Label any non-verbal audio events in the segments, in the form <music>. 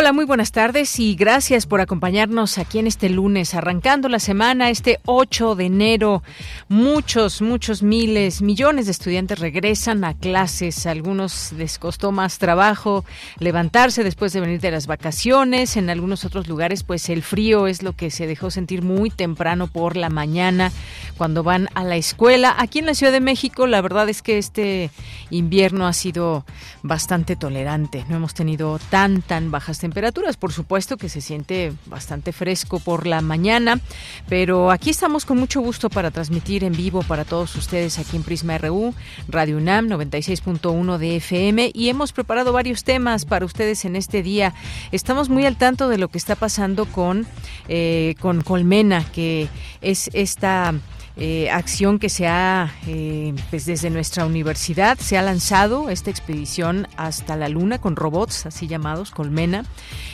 Hola, muy buenas tardes y gracias por acompañarnos aquí en este lunes, arrancando la semana, este 8 de enero. Muchos, muchos miles, millones de estudiantes regresan a clases. A algunos les costó más trabajo levantarse después de venir de las vacaciones. En algunos otros lugares, pues el frío es lo que se dejó sentir muy temprano por la mañana cuando van a la escuela. Aquí en la Ciudad de México, la verdad es que este invierno ha sido bastante tolerante. No hemos tenido tan, tan bajas temperaturas. Por supuesto que se siente bastante fresco por la mañana, pero aquí estamos con mucho gusto para transmitir en vivo para todos ustedes aquí en Prisma RU, Radio UNAM 96.1 de FM y hemos preparado varios temas para ustedes en este día. Estamos muy al tanto de lo que está pasando con, eh, con Colmena, que es esta eh, acción que se ha, eh, pues desde nuestra universidad, se ha lanzado esta expedición hasta la Luna con robots, así llamados, Colmena.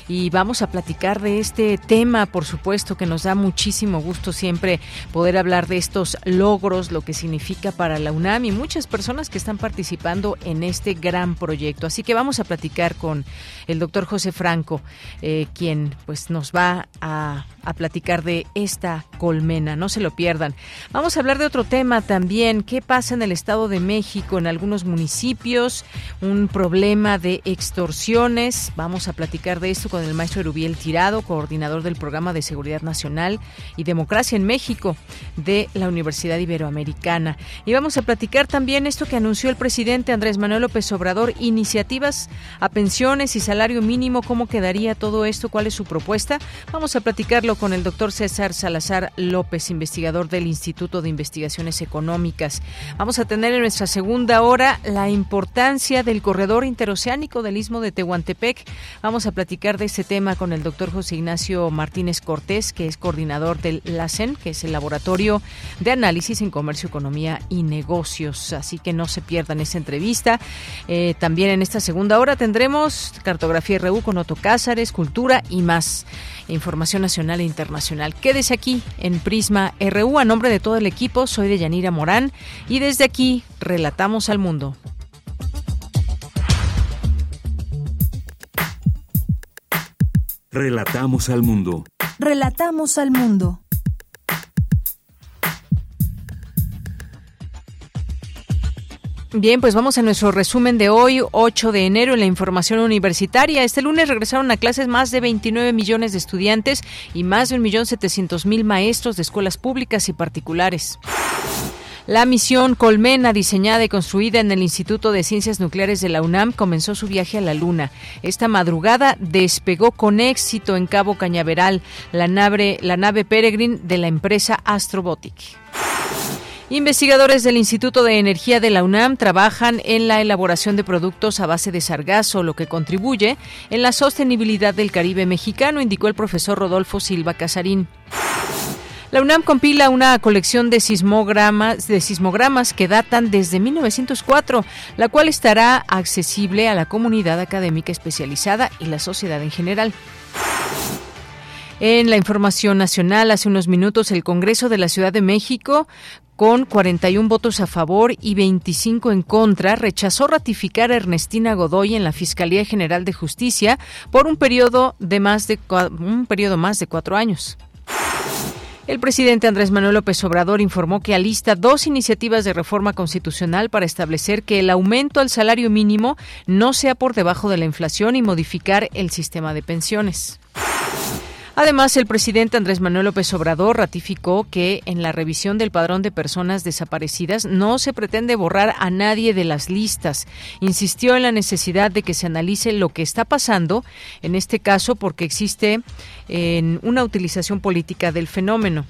Y vamos a platicar de este tema, por supuesto, que nos da muchísimo gusto siempre poder hablar de estos logros, lo que significa para la UNAM y muchas personas que están participando en este gran proyecto. Así que vamos a platicar con el doctor José Franco, eh, quien pues nos va a, a platicar de esta colmena. No se lo pierdan. Vamos a hablar de otro tema también. ¿Qué pasa en el Estado de México, en algunos municipios? Un problema de extorsiones. Vamos a platicar de esto con el maestro Erubiel Tirado, coordinador del Programa de Seguridad Nacional y Democracia en México de la Universidad Iberoamericana. Y vamos a platicar también esto que anunció el presidente Andrés Manuel López Obrador, iniciativas a pensiones y salario mínimo. ¿Cómo quedaría todo esto? ¿Cuál es su propuesta? Vamos a platicarlo con el doctor César Salazar López, investigador del Instituto de Investigaciones Económicas. Vamos a tener en nuestra segunda hora la importancia del corredor interoceánico del Istmo de Tehuantepec. Vamos a platicar de este tema con el doctor José Ignacio Martínez Cortés, que es coordinador del LACEN, que es el Laboratorio de Análisis en Comercio, Economía y Negocios. Así que no se pierdan esa entrevista. Eh, también en esta segunda hora tendremos cartografía RU con Otto Cázares, cultura y más información nacional e internacional. Quédese aquí en Prisma RU. A nombre de todo el equipo, soy de Yanira Morán y desde aquí relatamos al mundo. Relatamos al mundo. Relatamos al mundo. Bien, pues vamos a nuestro resumen de hoy, 8 de enero, en la información universitaria. Este lunes regresaron a clases más de 29 millones de estudiantes y más de 1.700.000 maestros de escuelas públicas y particulares. La misión Colmena, diseñada y construida en el Instituto de Ciencias Nucleares de la UNAM, comenzó su viaje a la Luna. Esta madrugada despegó con éxito en Cabo Cañaveral la nave, la nave Peregrine de la empresa Astrobotic. Investigadores del Instituto de Energía de la UNAM trabajan en la elaboración de productos a base de sargazo, lo que contribuye en la sostenibilidad del Caribe mexicano, indicó el profesor Rodolfo Silva Casarín. La UNAM compila una colección de sismogramas, de sismogramas que datan desde 1904, la cual estará accesible a la comunidad académica especializada y la sociedad en general. En la información nacional, hace unos minutos, el Congreso de la Ciudad de México con 41 votos a favor y 25 en contra, rechazó ratificar a Ernestina Godoy en la Fiscalía General de Justicia por un periodo de más de un más de cuatro años. El presidente Andrés Manuel López Obrador informó que alista dos iniciativas de reforma constitucional para establecer que el aumento al salario mínimo no sea por debajo de la inflación y modificar el sistema de pensiones. Además, el presidente Andrés Manuel López Obrador ratificó que en la revisión del padrón de personas desaparecidas no se pretende borrar a nadie de las listas. Insistió en la necesidad de que se analice lo que está pasando, en este caso porque existe en una utilización política del fenómeno.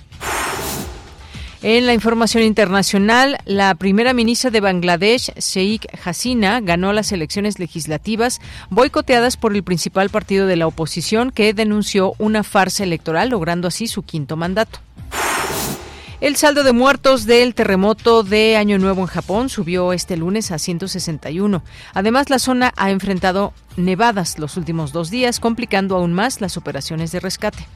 En la información internacional, la primera ministra de Bangladesh, Sheikh Hasina, ganó las elecciones legislativas boicoteadas por el principal partido de la oposición que denunció una farsa electoral, logrando así su quinto mandato. El saldo de muertos del terremoto de Año Nuevo en Japón subió este lunes a 161. Además, la zona ha enfrentado nevadas los últimos dos días, complicando aún más las operaciones de rescate.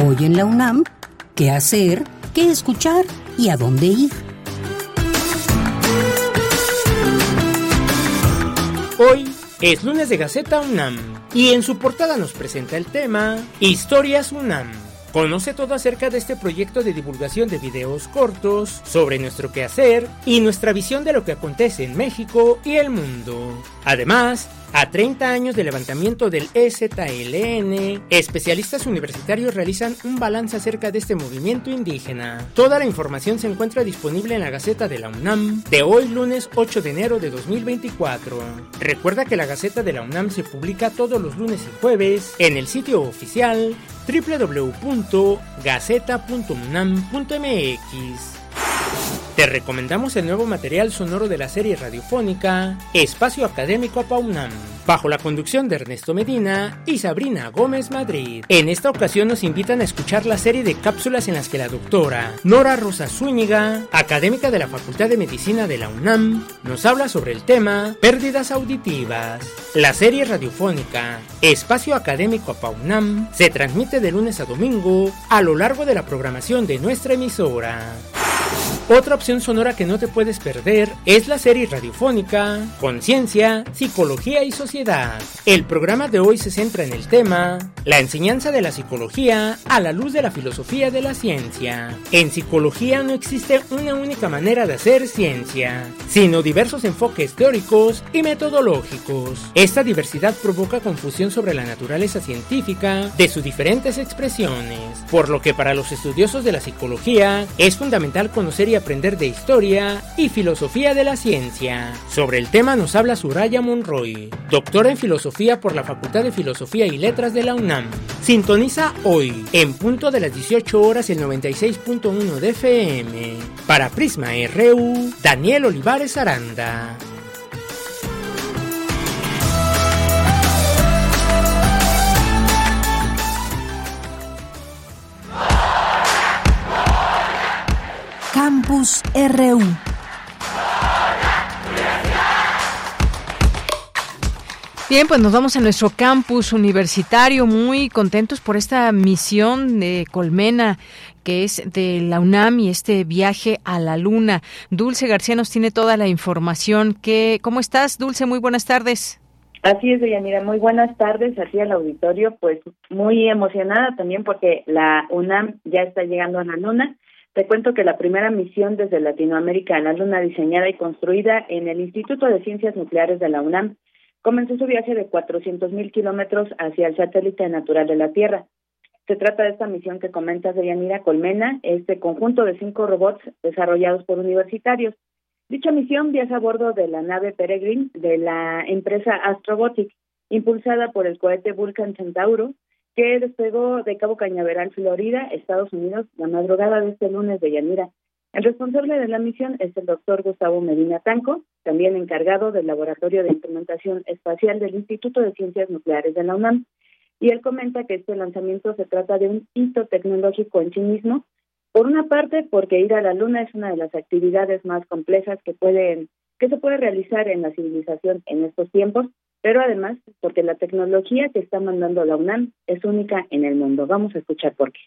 Hoy en la UNAM, ¿qué hacer? ¿Qué escuchar? ¿Y a dónde ir? Hoy es lunes de Gaceta UNAM y en su portada nos presenta el tema Historias UNAM. Conoce todo acerca de este proyecto de divulgación de videos cortos sobre nuestro quehacer y nuestra visión de lo que acontece en México y el mundo. Además, a 30 años de levantamiento del EZLN, especialistas universitarios realizan un balance acerca de este movimiento indígena. Toda la información se encuentra disponible en la Gaceta de la UNAM de hoy lunes 8 de enero de 2024. Recuerda que la Gaceta de la UNAM se publica todos los lunes y jueves en el sitio oficial www.gaceta.unam.mx. Te recomendamos el nuevo material sonoro de la serie radiofónica Espacio Académico Apaunam, bajo la conducción de Ernesto Medina y Sabrina Gómez Madrid. En esta ocasión nos invitan a escuchar la serie de cápsulas en las que la doctora Nora Rosa Zúñiga, académica de la Facultad de Medicina de la UNAM, nos habla sobre el tema Pérdidas auditivas. La serie radiofónica Espacio Académico Apaunam se transmite de lunes a domingo a lo largo de la programación de nuestra emisora. Otra opción sonora que no te puedes perder es la serie radiofónica Conciencia, Psicología y Sociedad. El programa de hoy se centra en el tema La enseñanza de la psicología a la luz de la filosofía de la ciencia. En psicología no existe una única manera de hacer ciencia, sino diversos enfoques teóricos y metodológicos. Esta diversidad provoca confusión sobre la naturaleza científica de sus diferentes expresiones, por lo que para los estudiosos de la psicología es fundamental conocer y aprender de historia y filosofía de la ciencia. Sobre el tema nos habla Suraya Monroy, doctora en filosofía por la Facultad de Filosofía y Letras de la UNAM. Sintoniza hoy, en punto de las 18 horas, el 96.1 de FM. Para Prisma RU, Daniel Olivares Aranda. Campus RU. Bien, pues nos vamos a nuestro campus universitario, muy contentos por esta misión de Colmena que es de la UNAM y este viaje a la Luna. Dulce García nos tiene toda la información. ¿Qué, ¿Cómo estás, Dulce? Muy buenas tardes. Así es, Deyanira. Muy buenas tardes aquí al auditorio. Pues muy emocionada también porque la UNAM ya está llegando a la Luna. Te cuento que la primera misión desde Latinoamérica a la Luna diseñada y construida en el Instituto de Ciencias Nucleares de la UNAM comenzó su viaje de 400 mil kilómetros hacia el satélite natural de la Tierra. Se trata de esta misión que comentas de Yanira Colmena, este conjunto de cinco robots desarrollados por universitarios. Dicha misión viaja a bordo de la nave Peregrine de la empresa Astrobotic, impulsada por el cohete Vulcan Centauro, que despegó de Cabo Cañaveral, Florida, Estados Unidos, la madrugada de este lunes de Yanira. El responsable de la misión es el doctor Gustavo Medina Tanco, también encargado del Laboratorio de Instrumentación Espacial del Instituto de Ciencias Nucleares de la UNAM. Y él comenta que este lanzamiento se trata de un hito tecnológico en sí mismo, por una parte porque ir a la Luna es una de las actividades más complejas que pueden que se puede realizar en la civilización en estos tiempos, pero además porque la tecnología que está mandando la UNAM es única en el mundo. Vamos a escuchar por qué.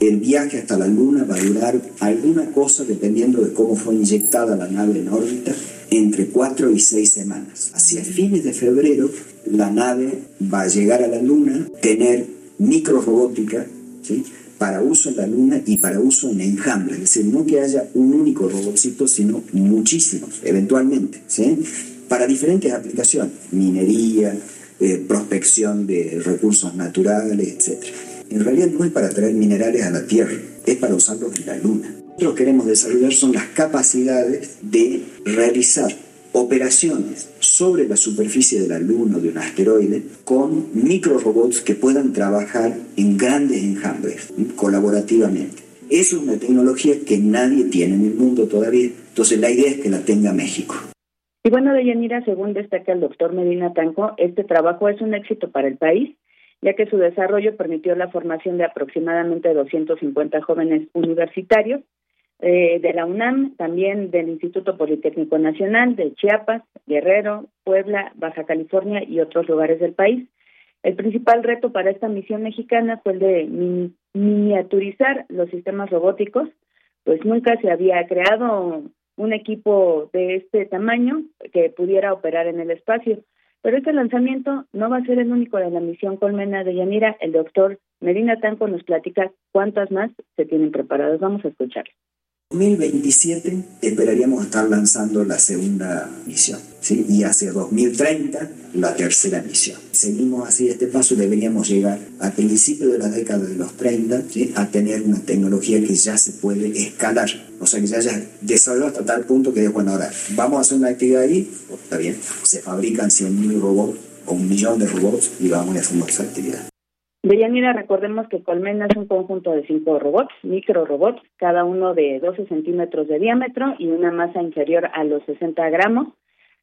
El viaje hasta la Luna va a durar alguna cosa, dependiendo de cómo fue inyectada la nave en órbita, entre cuatro y seis semanas. Hacia fines de febrero, la nave va a llegar a la Luna, tener microrobótica, ¿sí? para uso en la Luna y para uso en enjambre. Es decir, no que haya un único robotcito, sino muchísimos, eventualmente. ¿sí? Para diferentes aplicaciones, minería, eh, prospección de recursos naturales, etc. En realidad no es para traer minerales a la Tierra, es para usarlos en la Luna. Que queremos desarrollar son las capacidades de realizar operaciones sobre la superficie de la Luna o de un asteroide con microrobots que puedan trabajar en grandes enjambres, colaborativamente. Es una tecnología que nadie tiene en el mundo todavía. Entonces la idea es que la tenga México. Y bueno, Deyanira, según destaca el doctor Medina Tanco, este trabajo es un éxito para el país, ya que su desarrollo permitió la formación de aproximadamente 250 jóvenes universitarios eh, de la UNAM, también del Instituto Politécnico Nacional, de Chiapas, Guerrero, Puebla, Baja California y otros lugares del país. El principal reto para esta misión mexicana fue el de miniaturizar los sistemas robóticos, pues nunca se había creado un equipo de este tamaño que pudiera operar en el espacio. Pero este lanzamiento no va a ser el único de la misión Colmena de Yanira. El doctor Medina Tanco nos platica cuántas más se tienen preparadas. Vamos a escuchar. 2027 esperaríamos estar lanzando la segunda misión, y hacia 2030 la tercera misión. Seguimos así este paso, deberíamos llegar a principios de la década de los 30 a tener una tecnología que ya se puede escalar, o sea que ya haya desarrollado hasta tal punto que, bueno, ahora vamos a hacer una actividad ahí, está bien, se fabrican 100.000 robots o un millón de robots y vamos a hacer esa actividad. Deyanira, recordemos que Colmena es un conjunto de cinco robots, micro robots, cada uno de 12 centímetros de diámetro y una masa inferior a los 60 gramos,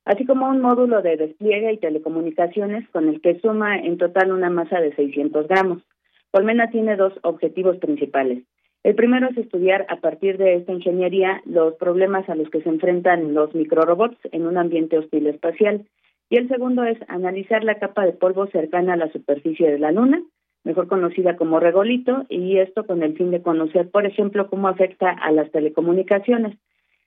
así como un módulo de despliegue y telecomunicaciones con el que suma en total una masa de 600 gramos. Colmena tiene dos objetivos principales. El primero es estudiar a partir de esta ingeniería los problemas a los que se enfrentan los microrobots en un ambiente hostil espacial. Y el segundo es analizar la capa de polvo cercana a la superficie de la Luna, mejor conocida como regolito, y esto con el fin de conocer, por ejemplo, cómo afecta a las telecomunicaciones.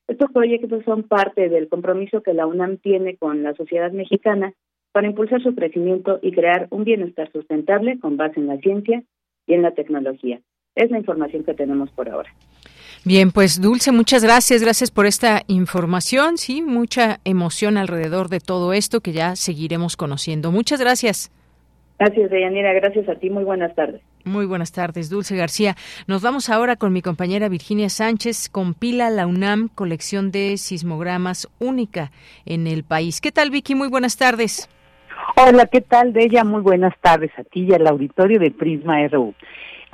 Estos proyectos son parte del compromiso que la UNAM tiene con la sociedad mexicana para impulsar su crecimiento y crear un bienestar sustentable con base en la ciencia y en la tecnología. Es la información que tenemos por ahora. Bien, pues Dulce, muchas gracias, gracias por esta información, sí, mucha emoción alrededor de todo esto que ya seguiremos conociendo. Muchas gracias. Gracias, Deyanira. Gracias a ti. Muy buenas tardes. Muy buenas tardes, Dulce García. Nos vamos ahora con mi compañera Virginia Sánchez. Compila la UNAM colección de sismogramas única en el país. ¿Qué tal, Vicky? Muy buenas tardes. Hola, ¿qué tal, de ella? Muy buenas tardes a ti y al auditorio de Prisma RU.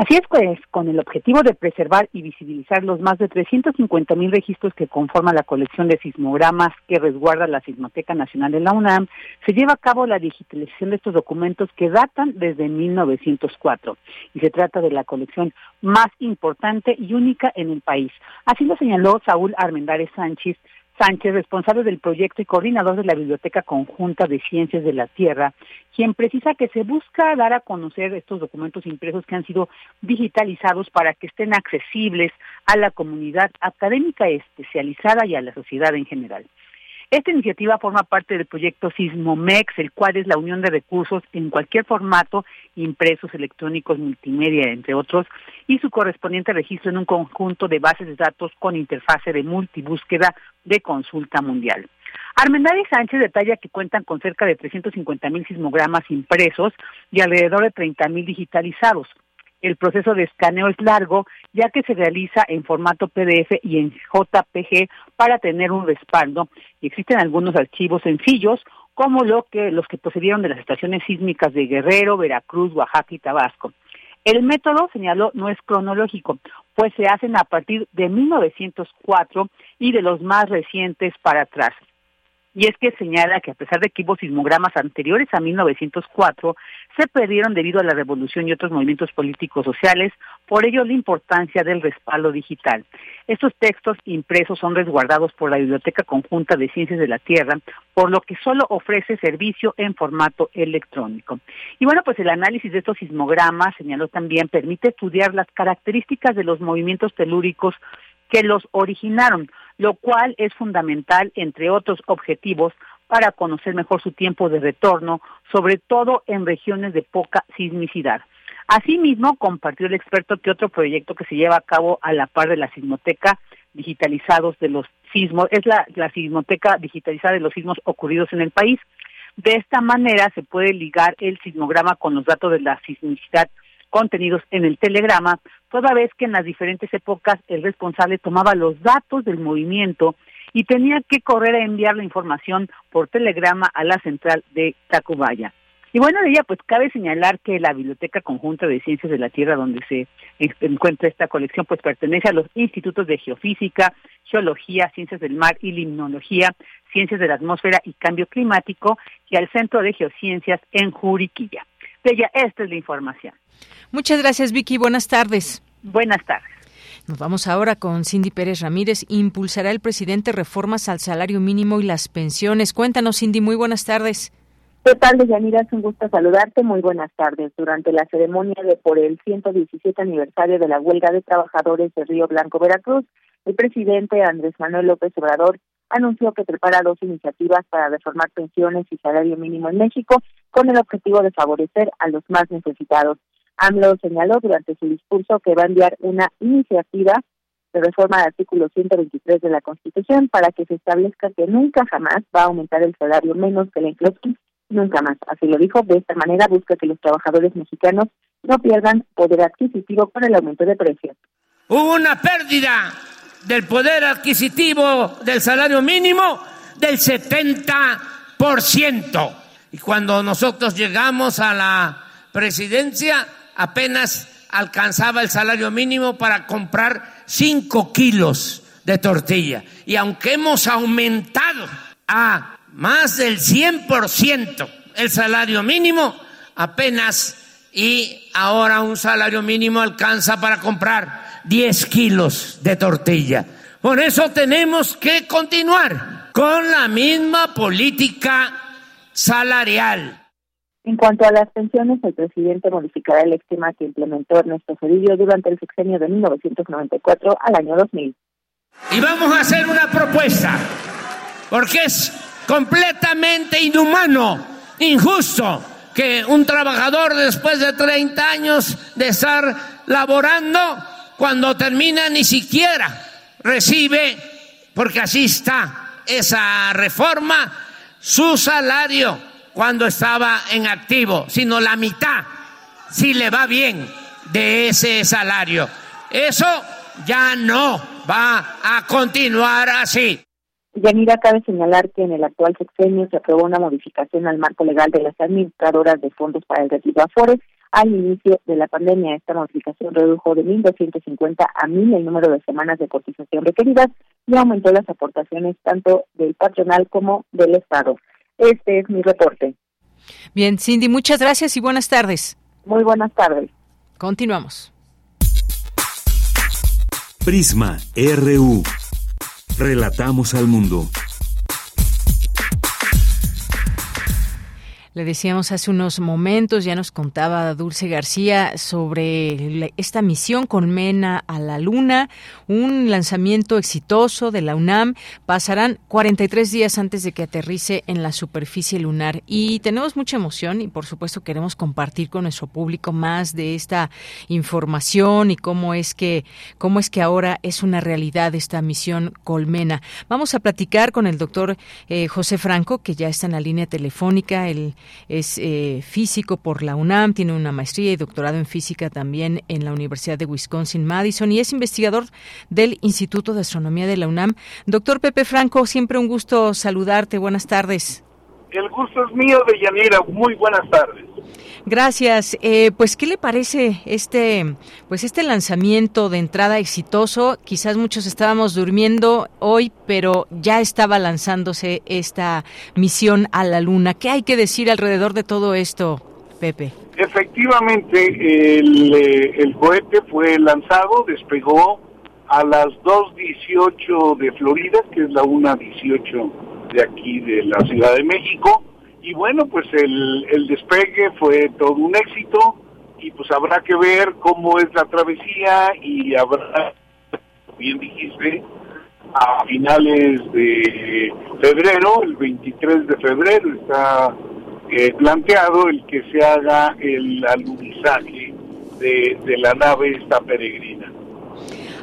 Así es, pues, con el objetivo de preservar y visibilizar los más de 350 mil registros que conforman la colección de sismogramas que resguarda la Sismoteca Nacional de la UNAM, se lleva a cabo la digitalización de estos documentos que datan desde 1904 y se trata de la colección más importante y única en el país. Así lo señaló Saúl Armendares Sánchez, Sánchez, responsable del proyecto y coordinador de la Biblioteca Conjunta de Ciencias de la Tierra, quien precisa que se busca dar a conocer estos documentos impresos que han sido digitalizados para que estén accesibles a la comunidad académica especializada y a la sociedad en general. Esta iniciativa forma parte del proyecto Sismomex, el cual es la unión de recursos en cualquier formato, impresos, electrónicos, multimedia, entre otros, y su correspondiente registro en un conjunto de bases de datos con interfase de multibúsqueda de consulta mundial. Armendáriz Sánchez detalla que cuentan con cerca de 350 mil sismogramas impresos y alrededor de 30 mil digitalizados. El proceso de escaneo es largo, ya que se realiza en formato PDF y en JPG para tener un respaldo. Y existen algunos archivos sencillos, como lo que, los que procedieron de las estaciones sísmicas de Guerrero, Veracruz, Oaxaca y Tabasco. El método, señaló, no es cronológico, pues se hacen a partir de 1904 y de los más recientes para atrás. Y es que señala que a pesar de que hubo sismogramas anteriores a 1904, se perdieron debido a la revolución y otros movimientos políticos sociales, por ello la importancia del respaldo digital. Estos textos impresos son resguardados por la Biblioteca Conjunta de Ciencias de la Tierra, por lo que solo ofrece servicio en formato electrónico. Y bueno, pues el análisis de estos sismogramas, señaló también, permite estudiar las características de los movimientos telúricos que los originaron, lo cual es fundamental, entre otros objetivos, para conocer mejor su tiempo de retorno, sobre todo en regiones de poca sismicidad. Asimismo, compartió el experto que otro proyecto que se lleva a cabo a la par de la sismoteca digitalizados de los sismos, es la, la sismoteca digitalizada de los sismos ocurridos en el país. De esta manera se puede ligar el sismograma con los datos de la sismicidad contenidos en el telegrama, toda vez que en las diferentes épocas el responsable tomaba los datos del movimiento y tenía que correr a enviar la información por telegrama a la central de Tacubaya. Y bueno, de ella, pues cabe señalar que la Biblioteca Conjunta de Ciencias de la Tierra, donde se encuentra esta colección, pues pertenece a los institutos de Geofísica, Geología, Ciencias del Mar y Limnología, Ciencias de la Atmósfera y Cambio Climático, y al Centro de Geociencias en Juriquilla. De ella, esta es la información. Muchas gracias, Vicky. Buenas tardes. Buenas tardes. Nos vamos ahora con Cindy Pérez Ramírez. Impulsará el presidente reformas al salario mínimo y las pensiones. Cuéntanos, Cindy. Muy buenas tardes. ¿Qué tal, Deyanira? Es un gusto saludarte. Muy buenas tardes. Durante la ceremonia de por el 117 aniversario de la huelga de trabajadores de Río Blanco, Veracruz, el presidente Andrés Manuel López Obrador anunció que prepara dos iniciativas para reformar pensiones y salario mínimo en México con el objetivo de favorecer a los más necesitados. AMLO señaló durante su discurso que va a enviar una iniciativa de reforma del artículo 123 de la Constitución para que se establezca que nunca jamás va a aumentar el salario menos que la inflación nunca más. Así lo dijo. De esta manera busca que los trabajadores mexicanos no pierdan poder adquisitivo con el aumento de precios. Hubo una pérdida del poder adquisitivo del salario mínimo del 70%. Y cuando nosotros llegamos a la presidencia, apenas alcanzaba el salario mínimo para comprar 5 kilos de tortilla. Y aunque hemos aumentado a más del 100% el salario mínimo, apenas y ahora un salario mínimo alcanza para comprar 10 kilos de tortilla. Por eso tenemos que continuar con la misma política salarial. En cuanto a las pensiones, el presidente modificará el esquema que implementó Ernesto Cedillo durante el sexenio de 1994 al año 2000. Y vamos a hacer una propuesta, porque es completamente inhumano, injusto, que un trabajador después de 30 años de estar laborando, cuando termina ni siquiera recibe, porque así está esa reforma, su salario cuando estaba en activo, sino la mitad, si le va bien, de ese salario. Eso ya no va a continuar así. Yanira, cabe señalar que en el actual sexenio se aprobó una modificación al marco legal de las administradoras de fondos para el retiro Afores. Al inicio de la pandemia, esta modificación redujo de 1.250 a 1.000 el número de semanas de cotización requeridas y aumentó las aportaciones tanto del patronal como del Estado. Este es mi reporte. Bien, Cindy, muchas gracias y buenas tardes. Muy buenas tardes. Continuamos. Prisma RU. Relatamos al mundo. Le decíamos hace unos momentos, ya nos contaba Dulce García sobre esta misión con Mena a la Luna, un lanzamiento exitoso de la UNAM. Pasarán 43 días antes de que aterrice en la superficie lunar y tenemos mucha emoción y por supuesto queremos compartir con nuestro público más de esta información y cómo es que cómo es que ahora es una realidad esta misión Colmena. Vamos a platicar con el doctor eh, José Franco que ya está en la línea telefónica. El es eh, físico por la UNAM, tiene una maestría y doctorado en física también en la Universidad de Wisconsin-Madison y es investigador del Instituto de Astronomía de la UNAM. Doctor Pepe Franco, siempre un gusto saludarte. Buenas tardes. El gusto es mío, de Yanira. Muy buenas tardes. Gracias. Eh, pues, ¿qué le parece este, pues este lanzamiento de entrada exitoso? Quizás muchos estábamos durmiendo hoy, pero ya estaba lanzándose esta misión a la Luna. ¿Qué hay que decir alrededor de todo esto, Pepe? Efectivamente, el, eh, el cohete fue lanzado, despegó a las 2.18 de Florida, que es la 1.18 de aquí de la Ciudad de México y bueno, pues el, el despegue fue todo un éxito y pues habrá que ver cómo es la travesía y habrá, bien dijiste, a finales de febrero, el 23 de febrero está eh, planteado el que se haga el alunizaje de, de la nave esta peregrina.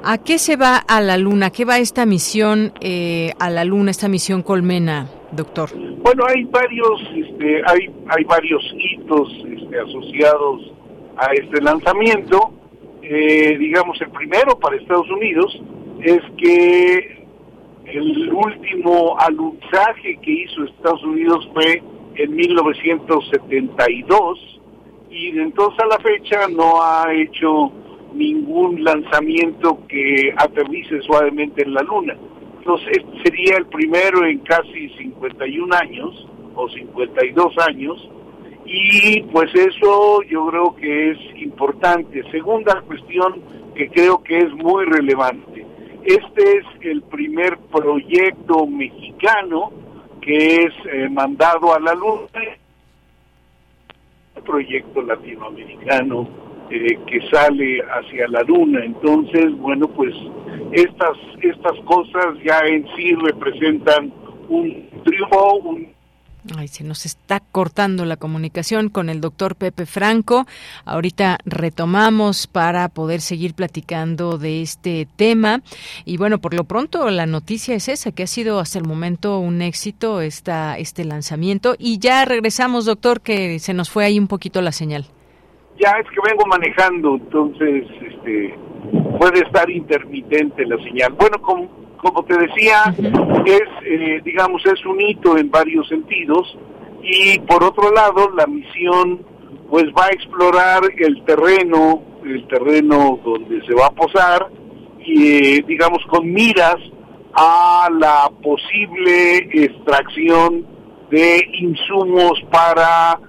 ¿A qué se va a la Luna? ¿Qué va esta misión eh, a la Luna, esta misión Colmena, doctor? Bueno, hay varios, este, hay, hay varios hitos este, asociados a este lanzamiento. Eh, digamos, el primero para Estados Unidos es que el último alunizaje que hizo Estados Unidos fue en 1972 y de entonces a la fecha no ha hecho ningún lanzamiento que aterrice suavemente en la Luna. Entonces este sería el primero en casi 51 años o 52 años y pues eso yo creo que es importante. Segunda cuestión que creo que es muy relevante. Este es el primer proyecto mexicano que es eh, mandado a la Luna, proyecto latinoamericano eh, que sale hacia la luna. Entonces, bueno, pues estas, estas cosas ya en sí representan un triunfo, un Ay, se nos está cortando la comunicación con el doctor Pepe Franco. Ahorita retomamos para poder seguir platicando de este tema. Y bueno, por lo pronto la noticia es esa, que ha sido hasta el momento un éxito esta, este lanzamiento. Y ya regresamos, doctor, que se nos fue ahí un poquito la señal ya es que vengo manejando, entonces este puede estar intermitente la señal. Bueno, como, como te decía, es eh, digamos es un hito en varios sentidos y por otro lado la misión pues va a explorar el terreno, el terreno donde se va a posar y eh, digamos con miras a la posible extracción de insumos para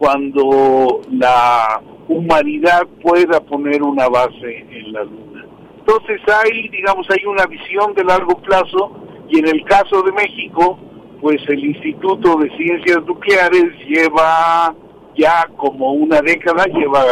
cuando la humanidad pueda poner una base en la Luna. Entonces hay, digamos, hay una visión de largo plazo y en el caso de México, pues el Instituto de Ciencias Nucleares lleva ya como una década, lleva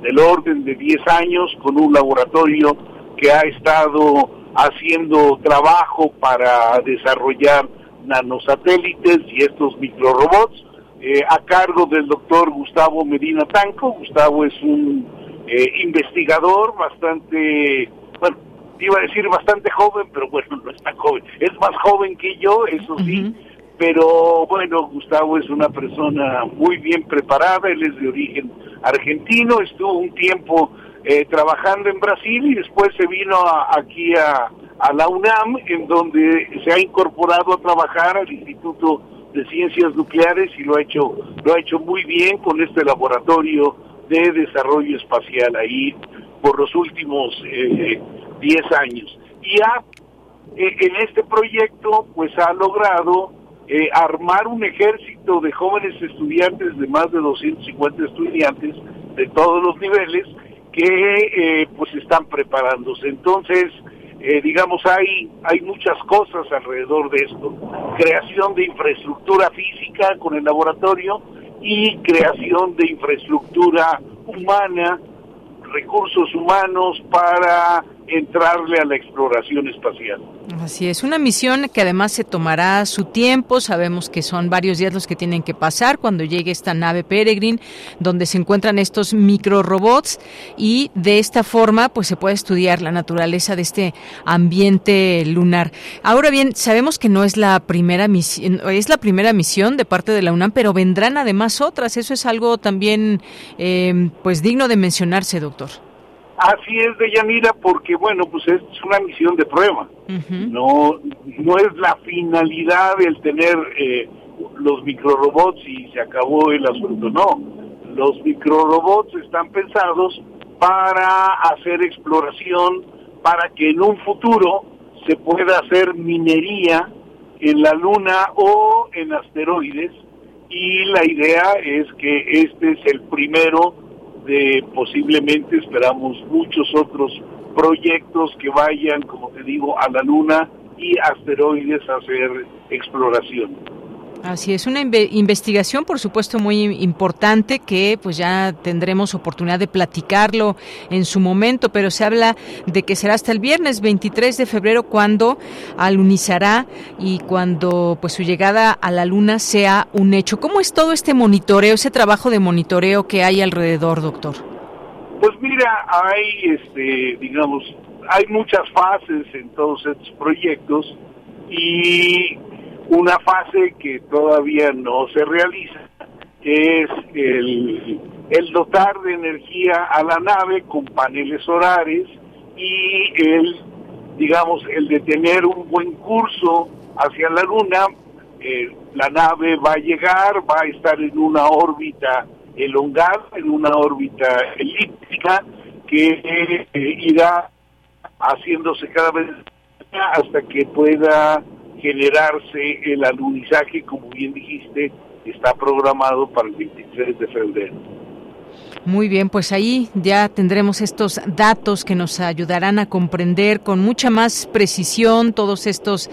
del orden de 10 años con un laboratorio que ha estado haciendo trabajo para desarrollar nanosatélites y estos microrobots eh, a cargo del doctor Gustavo Medina Tanco. Gustavo es un eh, investigador bastante, bueno, iba a decir bastante joven, pero bueno, no es tan joven. Es más joven que yo, eso sí. Pero bueno, Gustavo es una persona muy bien preparada, él es de origen argentino, estuvo un tiempo eh, trabajando en Brasil y después se vino aquí a, a la UNAM, en donde se ha incorporado a trabajar al Instituto de Ciencias Nucleares y lo ha hecho lo ha hecho muy bien con este laboratorio de desarrollo espacial ahí por los últimos 10 eh, años. Y ha, eh, en este proyecto pues ha logrado eh, armar un ejército de jóvenes estudiantes, de más de 250 estudiantes de todos los niveles, que pues están preparándose. Entonces, eh, digamos, hay, hay muchas cosas alrededor de esto. Creación de infraestructura física con el laboratorio y creación de infraestructura humana, recursos humanos para entrarle a la exploración espacial. Así es, una misión que además se tomará su tiempo, sabemos que son varios días los que tienen que pasar cuando llegue esta nave Peregrine, donde se encuentran estos microrobots y de esta forma pues se puede estudiar la naturaleza de este ambiente lunar. Ahora bien, sabemos que no es la primera misión, es la primera misión de parte de la UNAM, pero vendrán además otras, eso es algo también eh, pues digno de mencionarse, doctor. Así es, Deyanira, porque bueno, pues es una misión de prueba. No no es la finalidad el tener eh, los microrobots y se acabó el asunto, no. Los microrobots están pensados para hacer exploración, para que en un futuro se pueda hacer minería en la Luna o en asteroides y la idea es que este es el primero posiblemente esperamos muchos otros proyectos que vayan, como te digo, a la Luna y asteroides a hacer exploración. Así es, una investigación por supuesto muy importante que pues ya tendremos oportunidad de platicarlo en su momento, pero se habla de que será hasta el viernes 23 de febrero cuando alunizará y cuando pues su llegada a la luna sea un hecho. ¿Cómo es todo este monitoreo, ese trabajo de monitoreo que hay alrededor, doctor? Pues mira, hay este digamos hay muchas fases en todos estos proyectos y una fase que todavía no se realiza es el, dotar de energía a la nave con paneles solares y el, digamos, el de tener un buen curso hacia la Luna. Eh, la nave va a llegar, va a estar en una órbita elongada, en una órbita elíptica, que eh, irá haciéndose cada vez hasta que pueda generarse el alunizaje, como bien dijiste, está programado para el 23 de febrero. Muy bien, pues ahí ya tendremos estos datos que nos ayudarán a comprender con mucha más precisión todos estos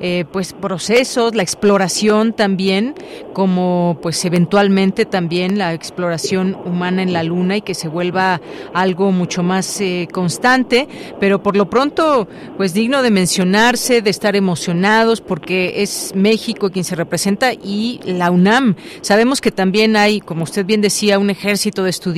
eh, pues procesos, la exploración también, como pues eventualmente también la exploración humana en la Luna y que se vuelva algo mucho más eh, constante, pero por lo pronto pues digno de mencionarse, de estar emocionados porque es México quien se representa y la UNAM. Sabemos que también hay, como usted bien decía, un ejército de estudiantes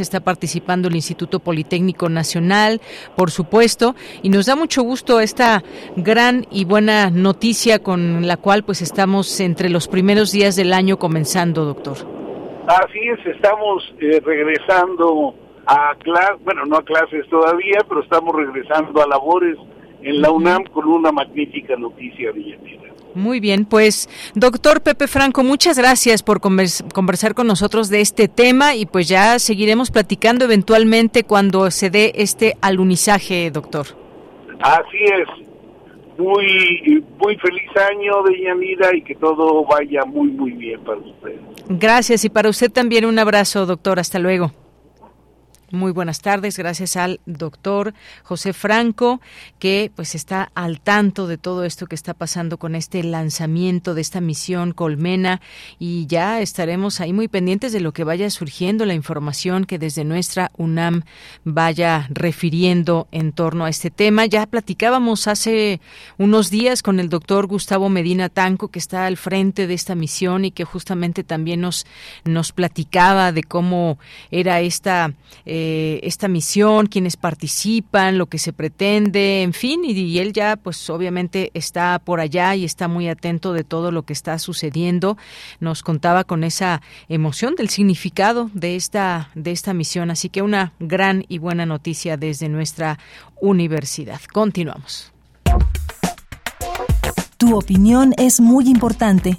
está participando el Instituto Politécnico Nacional, por supuesto, y nos da mucho gusto esta gran y buena noticia con la cual pues estamos entre los primeros días del año comenzando, doctor. Así es, estamos eh, regresando a clases, bueno, no a clases todavía, pero estamos regresando a labores en la UNAM con una magnífica noticia, Villanera. Muy bien, pues doctor Pepe Franco, muchas gracias por conversar con nosotros de este tema y pues ya seguiremos platicando eventualmente cuando se dé este alunizaje, doctor. Así es. Muy, muy feliz año de Yanira y que todo vaya muy, muy bien para usted. Gracias y para usted también un abrazo, doctor. Hasta luego. Muy buenas tardes, gracias al doctor José Franco, que pues está al tanto de todo esto que está pasando con este lanzamiento de esta misión Colmena y ya estaremos ahí muy pendientes de lo que vaya surgiendo, la información que desde nuestra UNAM vaya refiriendo en torno a este tema. Ya platicábamos hace unos días con el doctor Gustavo Medina Tanco, que está al frente de esta misión y que justamente también nos, nos platicaba de cómo era esta... Eh, eh, esta misión, quienes participan, lo que se pretende, en fin, y, él ya pues obviamente está por allá y está muy atento de todo lo que está sucediendo. Nos contaba con esa emoción del significado de esta de esta misión, así que una gran y buena noticia desde nuestra universidad. Continuamos. Tu opinión es muy importante.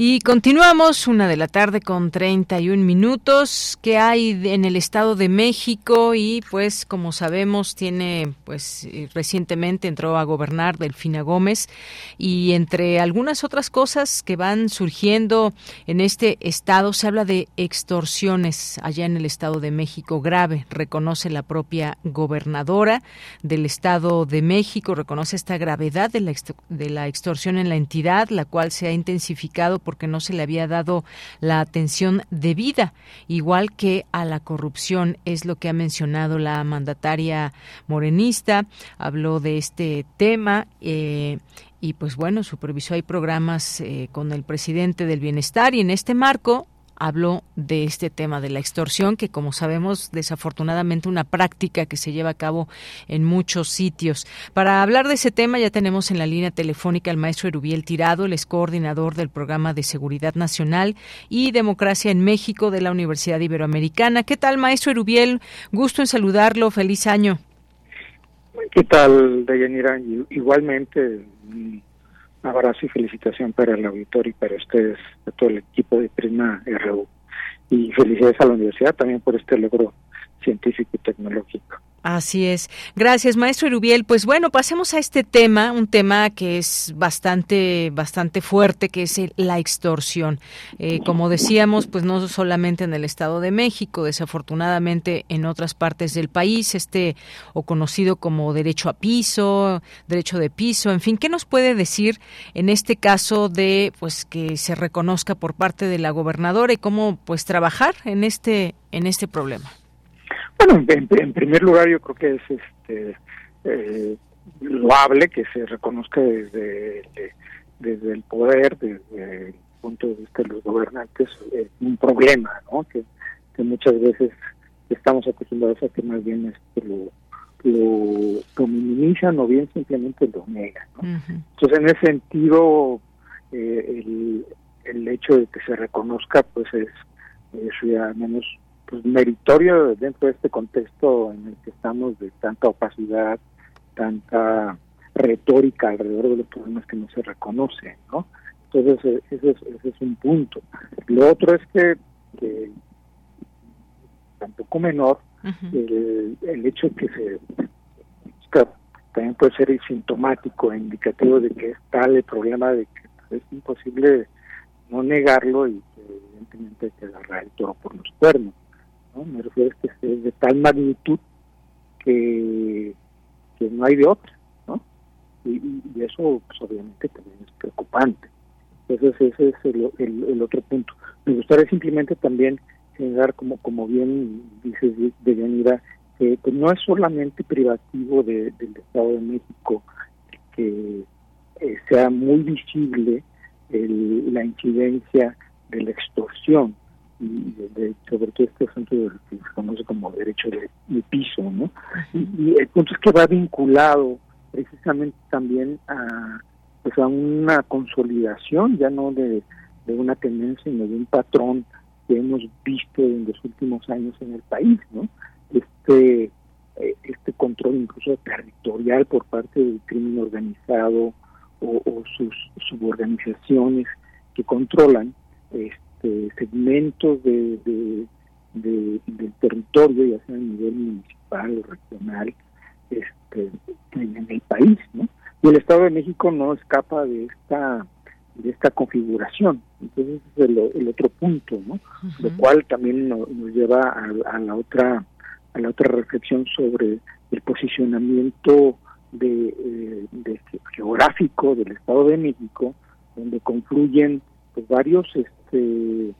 Y continuamos, una de la tarde con 31 minutos. que hay en el Estado de México? Y pues, como sabemos, tiene, pues, eh, recientemente entró a gobernar Delfina Gómez. Y entre algunas otras cosas que van surgiendo en este estado, se habla de extorsiones allá en el Estado de México grave. Reconoce la propia gobernadora del Estado de México, reconoce esta gravedad de la, de la extorsión en la entidad, la cual se ha intensificado porque no se le había dado la atención debida, igual que a la corrupción, es lo que ha mencionado la mandataria morenista, habló de este tema. Eh, y pues bueno, supervisó hay programas eh, con el presidente del bienestar y en este marco habló de este tema de la extorsión, que como sabemos, desafortunadamente una práctica que se lleva a cabo en muchos sitios. Para hablar de ese tema ya tenemos en la línea telefónica al maestro Erubiel Tirado, el es coordinador del programa de Seguridad Nacional y Democracia en México de la Universidad Iberoamericana. ¿Qué tal, maestro Erubiel? Gusto en saludarlo. Feliz año. ¿Qué tal, Deyanira? Igualmente, abrazo y felicitación para el auditorio y para ustedes, a todo el equipo de Prisma RU. Y felicidades a la universidad también por este logro científico y tecnológico. Así es. Gracias, maestro Erubiel. Pues bueno, pasemos a este tema, un tema que es bastante, bastante fuerte, que es la extorsión. Eh, como decíamos, pues no solamente en el Estado de México, desafortunadamente en otras partes del país, este o conocido como derecho a piso, derecho de piso, en fin, ¿qué nos puede decir en este caso de, pues, que se reconozca por parte de la gobernadora y cómo, pues, trabajar en este, en este problema? Bueno, en, primer lugar yo creo que es este eh, loable que se reconozca desde desde el poder, desde el punto de vista de los gobernantes, es un problema, ¿no? Que, que muchas veces estamos acostumbrados a que más bien este, lo, lo, minimizan o bien simplemente lo negan. Entonces, en ese sentido, eh, el, el hecho de que se reconozca, pues es, es al menos pues, meritorio dentro de este contexto en el que estamos de tanta opacidad, tanta retórica alrededor de los problemas que no se reconocen, ¿no? Entonces, eh, ese es, ese es un punto. Lo otro es que, que tampoco menor, el, el hecho que se también puede ser sintomático e indicativo de que es tal el problema de que es imposible no negarlo y que evidentemente hay que agarrar el toro por los cuernos. Me refiero a que es de tal magnitud que, que no hay de otra. ¿no? Y, eso pues, obviamente también es preocupante. Entonces ese es el, el, otro punto. Me gustaría simplemente también señalar, como, como bien dices de Yanira, que no es solamente privativo del Estado de México que eh, sea muy visible la incidencia de la extorsión y de, sobre todo este asunto que se conoce como derecho de, piso, ¿no? y, el punto es que va vinculado precisamente también a pues a una consolidación ya no de, de una tendencia sino de un patrón que hemos visto en los últimos años en el país, ¿no? Este eh, este control incluso territorial por parte del crimen organizado o, sus suborganizaciones que controlan este, segmentos de, del territorio, ya sea a nivel municipal o regional, este, en, el país, ¿no? Y el Estado de México no escapa de esta de esta configuración. Entonces ese es el, otro punto, ¿no? Lo cual también nos, lleva a, la otra a la otra reflexión sobre el posicionamiento de, eh, geográfico del Estado de México, donde confluyen pues, varios, este,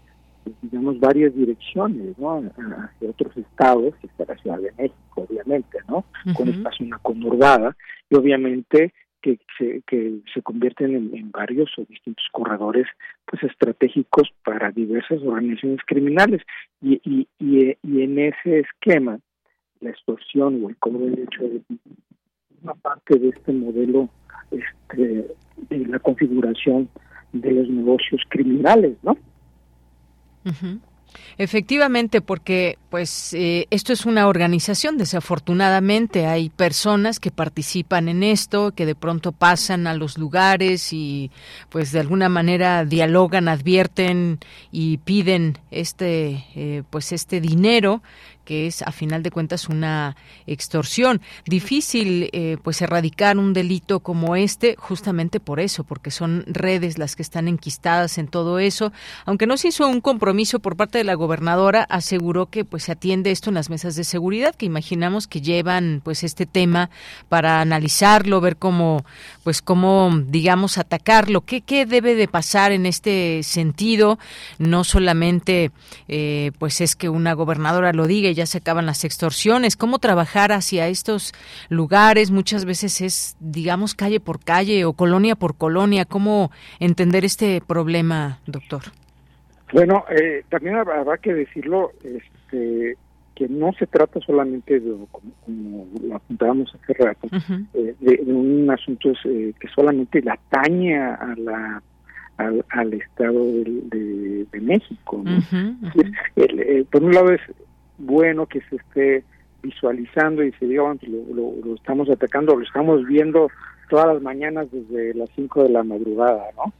digamos, varias direcciones, ¿no? Hacia otros estados, está la Ciudad de México, obviamente, ¿no? Con espacio una conurbada, y obviamente que se, que se convierten en, varios o distintos corredores pues estratégicos para diversas organizaciones criminales y, y, y, y en ese esquema la extorsión o el cobro de derecho de una parte de este modelo este, de la configuración de los negocios criminales, ¿no? Efectivamente, porque pues eh, esto es una organización, desafortunadamente hay personas que participan en esto, que de pronto pasan a los lugares y pues de alguna manera dialogan, advierten y piden este eh, pues este dinero que es a final de cuentas una extorsión. Difícil eh, pues erradicar un delito como este justamente por eso, porque son redes las que están enquistadas en todo eso. Aunque no se hizo un compromiso por parte de la gobernadora, aseguró que pues se atiende esto en las mesas de seguridad, que imaginamos que llevan pues este tema para analizarlo, ver cómo pues cómo digamos atacarlo, qué, qué debe de pasar en este sentido, no solamente eh, pues es que una gobernadora lo diga ya se acaban las extorsiones, cómo trabajar hacia estos lugares, muchas veces es, digamos, calle por calle o colonia por colonia, cómo entender este problema, doctor. Bueno, eh, también habrá que decirlo, este, que no se trata solamente de, como, lo apuntábamos hace rato, eh, de, un asunto eh, que solamente le atañe a la al, Estado de, México. por un lado es bueno que se esté visualizando y se diga, lo, lo, estamos atacando, lo estamos viendo todas las mañanas desde las 5 de la madrugada, ¿no?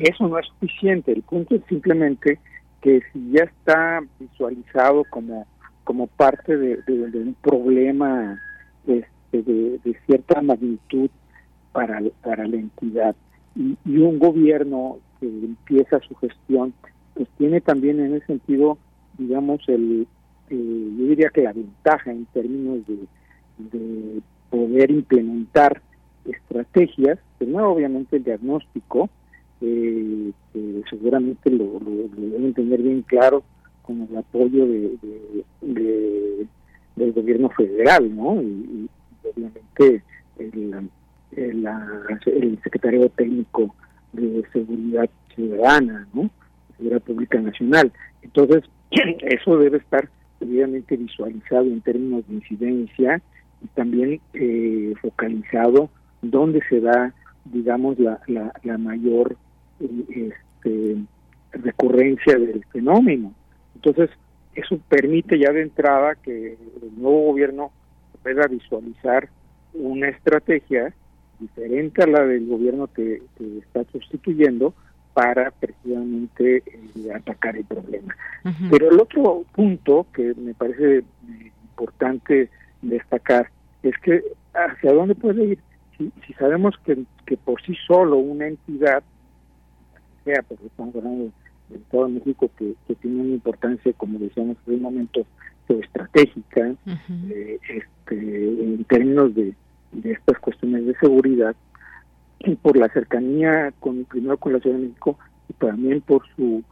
Eso no es suficiente, el punto es simplemente que si ya está visualizado como, como parte de, un problema este, de, cierta magnitud para, para la entidad y, y un gobierno que empieza su gestión, pues tiene también en ese sentido, digamos, el, eh, yo diría que la ventaja en términos de, poder implementar estrategias, primero obviamente el diagnóstico, eh, que seguramente lo, deben tener bien claro con el apoyo de, del gobierno federal, ¿no? Y, obviamente el, secretario técnico de seguridad ciudadana, ¿no? Seguridad pública nacional. Entonces, <clears throat> eso debe estar debidamente visualizado en términos de incidencia y también eh, focalizado donde se da, digamos, la, la, mayor eh, este, recurrencia del fenómeno. Entonces, eso permite ya de entrada que el nuevo gobierno pueda visualizar una estrategia diferente a la del gobierno que, está sustituyendo para precisamente eh, atacar el problema. Pero el otro punto que me parece eh, importante destacar es que hacia dónde puede ir. Si, sabemos que, que por sí solo una entidad, sea, porque estamos hablando del Estado de México, que, tiene una importancia, como decíamos en un momento, estratégica, eh, este, en términos de, de estas cuestiones de seguridad, y por la cercanía con primero con la Ciudad de México y también por su,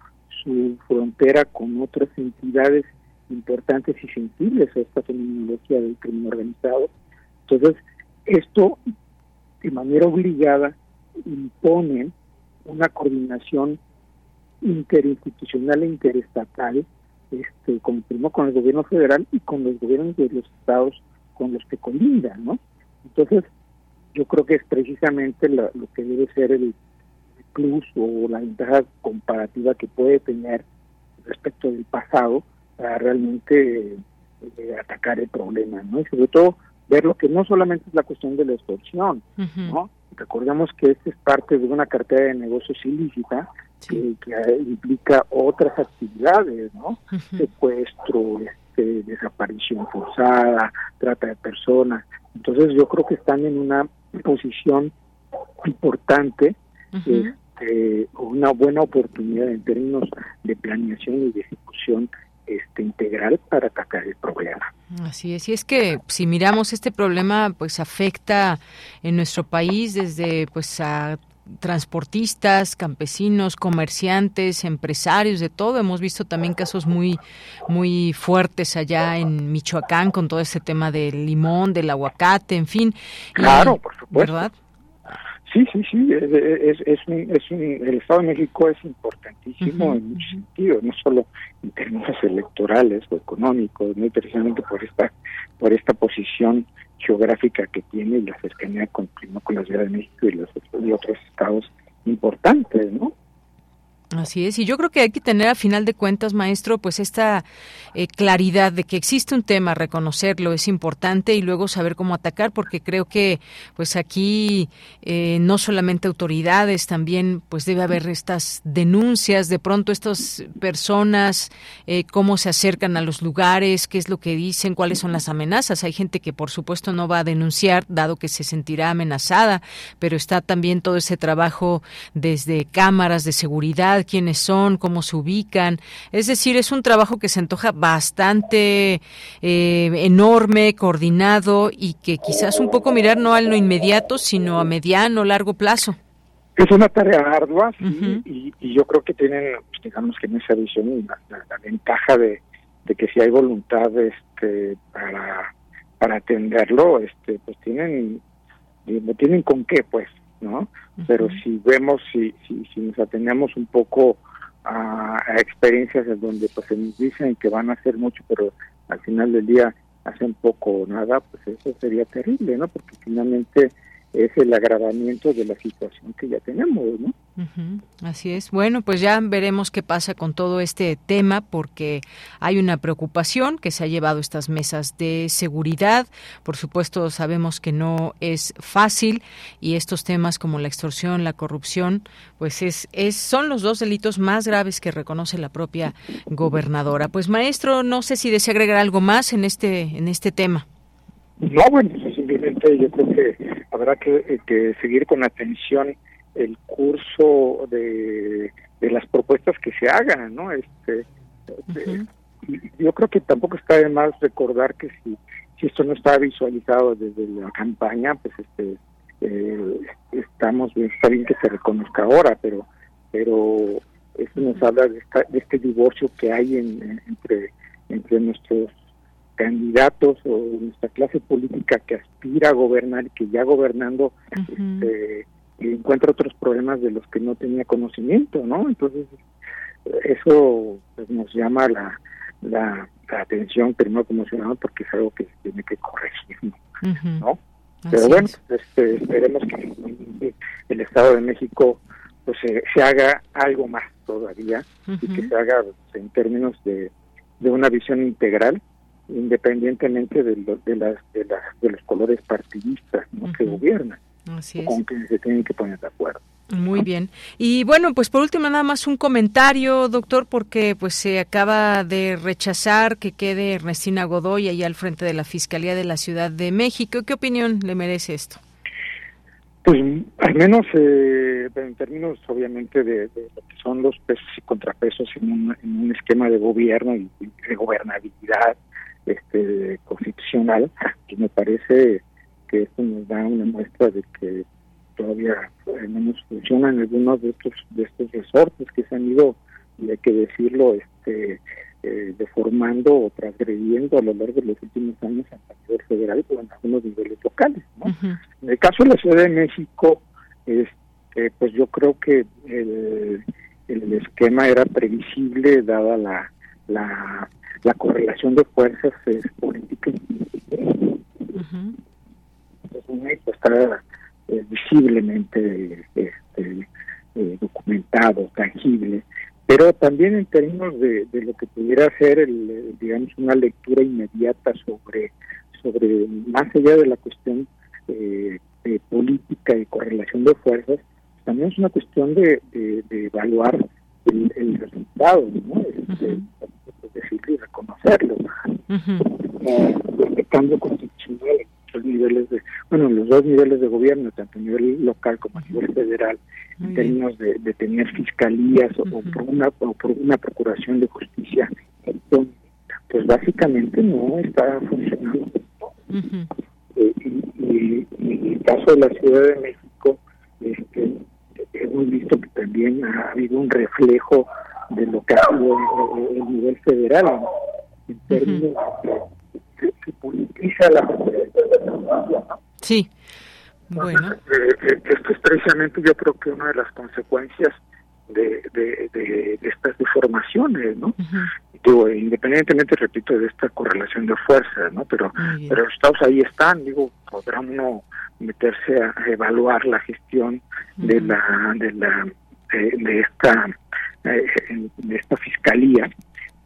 su frontera con otras entidades importantes y sensibles a esta fenomenología del crimen organizado. Entonces, esto de manera obligada impone una coordinación interinstitucional e interestatal, este, como primero con el gobierno federal y con los gobiernos de los estados con los que colindan, ¿no? Entonces, yo creo que es precisamente lo, que debe ser el plus o la ventaja comparativa que puede tener respecto del pasado para realmente eh, atacar el problema, ¿no? Y sobre todo ver lo que no solamente es la cuestión de la extorsión, ¿no? Recordemos que esta es parte de una cartera de negocios ilícita que, implica otras actividades, ¿no? Secuestro, este, desaparición forzada, trata de personas. Entonces yo creo que están en una posición importante, este, una buena oportunidad en términos de planeación y de ejecución este, integral para atacar el problema. Así es, y es que si miramos este problema, pues afecta en nuestro país desde pues a transportistas, campesinos, comerciantes, empresarios, de todo. Hemos visto también casos muy, muy fuertes allá en Michoacán con todo ese tema del limón, del aguacate, en fin. Claro, por supuesto. ¿Verdad? Sí, sí, sí, es, es, es, el Estado de México es importantísimo en muchos sentidos, no solo en términos electorales o económicos, no precisamente por esta por esta posición geográfica que tiene y la cercanía con, con la Ciudad de México y los y otros estados importantes, ¿no? Así es, y yo creo que hay que tener a final de cuentas, maestro, pues esta eh, claridad de que existe un tema, reconocerlo es importante y luego saber cómo atacar, porque creo que pues aquí eh, no solamente autoridades, también pues debe haber estas denuncias, de pronto estas personas, eh, cómo se acercan a los lugares, qué es lo que dicen, cuáles son las amenazas. Hay gente que por supuesto no va a denunciar, dado que se sentirá amenazada, pero está también todo ese trabajo desde cámaras de seguridad, quiénes son, cómo se ubican. Es decir, es un trabajo que se antoja bastante eh, enorme, coordinado y que quizás un poco mirar no a lo inmediato, sino a mediano, largo plazo. Es una tarea ardua y, yo creo que tienen, pues, digamos que en esa visión, la, ventaja de, que si hay voluntad este, para, para atenderlo, este, pues tienen, tienen con qué, pues, ¿no? Pero si vemos, si, si, si nos atenemos un poco a, experiencias en donde pues se nos dicen que van a hacer mucho, pero al final del día hacen poco o nada, pues eso sería terrible, ¿no? Porque finalmente es el agravamiento de la situación que ya tenemos, ¿no? Así es. Bueno, pues ya veremos qué pasa con todo este tema porque hay una preocupación que se ha llevado estas mesas de seguridad. Por supuesto, sabemos que no es fácil y estos temas como la extorsión, la corrupción, pues es, es son los dos delitos más graves que reconoce la propia gobernadora. Pues maestro, no sé si desea agregar algo más en este en este tema. No, bueno, simplemente yo creo que habrá que, que seguir con atención el curso de, de las propuestas que se hagan, ¿no? Este, eh, yo creo que tampoco está de más recordar que si, si esto no está visualizado desde la campaña, pues este eh, estamos bien, está bien que se reconozca ahora, pero pero eso nos habla de, de este divorcio que hay en, entre entre nuestros candidatos o nuestra clase política que aspira a gobernar y que ya gobernando este, encuentra otros problemas de los que no tenía conocimiento, ¿no? Entonces, eso pues, nos llama la, la, atención, primero como ciudadano, porque es algo que se tiene que corregir, ¿no? Pero bueno, este, esperemos que el Estado de México pues se, haga algo más todavía y que se haga en términos de, de una visión integral independientemente de, de, las, de, las, de los colores partidistas que gobiernan, con que se tienen que poner de acuerdo. Muy bien. Y bueno, pues por último nada más un comentario, doctor, porque pues se acaba de rechazar que quede Ernestina Godoy ahí al frente de la Fiscalía de la Ciudad de México. ¿Qué opinión le merece esto? Pues al menos eh, en términos obviamente de, lo que son los pesos y contrapesos en un, en un esquema de gobierno y de gobernabilidad este constitucional, <laughs> que me parece que esto nos da una muestra de que todavía menos funcionan algunos de estos de estos resortes que se han ido y hay que decirlo este eh, deformando o transgrediendo a lo largo de los últimos años a nivel federal o en algunos niveles locales. En el caso de la Ciudad de México, este, pues yo creo que el, esquema era previsible dada la, la, la correlación de fuerzas es política. está eh, visiblemente este, eh, documentado, tangible pero también en términos de, lo que pudiera ser, el, digamos, una lectura inmediata sobre, sobre más allá de la cuestión eh, de política y correlación de fuerzas, también es una cuestión de, evaluar el, resultado, ¿no? Este, decirlo y reconocerlo. el cambio constitucional los niveles de, bueno, los dos niveles de gobierno, tanto a nivel local como a nivel federal, en términos de, tener fiscalías o, por una o por una procuración de justicia, entonces, pues básicamente no está funcionando. Eh, y, en el caso de la Ciudad de México, este, hemos visto que también ha habido un reflejo de lo que ha sido el, nivel federal en, términos de que se politiza la Sí. Bueno. Eh, eh, esto es precisamente yo creo que una de las consecuencias de, de, estas deformaciones, ¿no? digo, independientemente, repito, de esta correlación de fuerzas, ¿no? Pero, pero los estados ahí están, digo, podrá uno meterse a evaluar la gestión de la, de la, de, esta, eh, de esta fiscalía,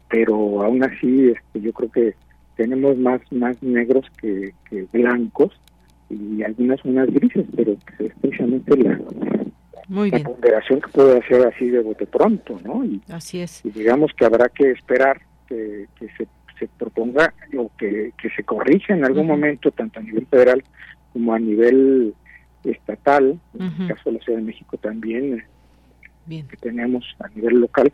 pero aún así, este, yo creo que tenemos más, más negros que, blancos y algunas unas grises, pero es precisamente la, ponderación que puede hacer así de bote pronto, ¿no? Y, así es. Y digamos que habrá que esperar que, se, se, proponga o que, que se corrija en algún momento, tanto a nivel federal como a nivel estatal, en el caso de la Ciudad de México también, Bien. que tenemos a nivel local,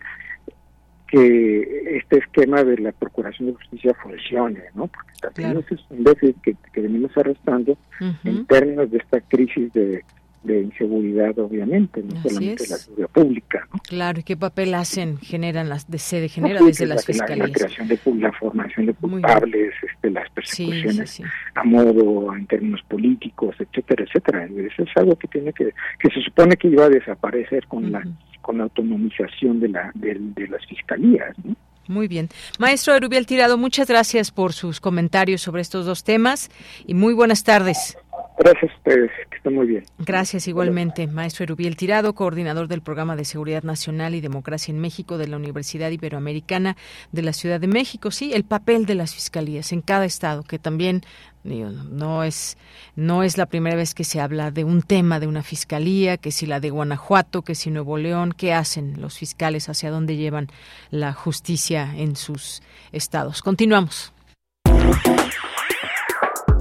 que este esquema de la Procuración de Justicia funcione, ¿no? Porque también es un déficit que, que venimos arrastrando en términos de esta crisis de, de inseguridad, obviamente, no solamente la seguridad pública. ¿no? Claro, ¿y qué papel hacen, generan las, de, se genera desde las fiscalías? La, creación de la formación de culpables, este, las persecuciones a modo, en términos políticos, etcétera, etcétera. Eso es algo que tiene que, que se supone que iba a desaparecer con la con la autonomización de, la, de, de las fiscalías. ¿no? Muy bien. Maestro Erubiel Tirado, muchas gracias por sus comentarios sobre estos dos temas y muy buenas tardes. Gracias a ustedes, estén muy bien. Gracias igualmente, maestro Erubiel Tirado, coordinador del Programa de Seguridad Nacional y Democracia en México de la Universidad Iberoamericana de la Ciudad de México. Sí, el papel de las fiscalías en cada estado, que también no es no es la primera vez que se habla de un tema de una fiscalía, que si la de Guanajuato, que si Nuevo León, qué hacen los fiscales, hacia dónde llevan la justicia en sus estados. Continuamos.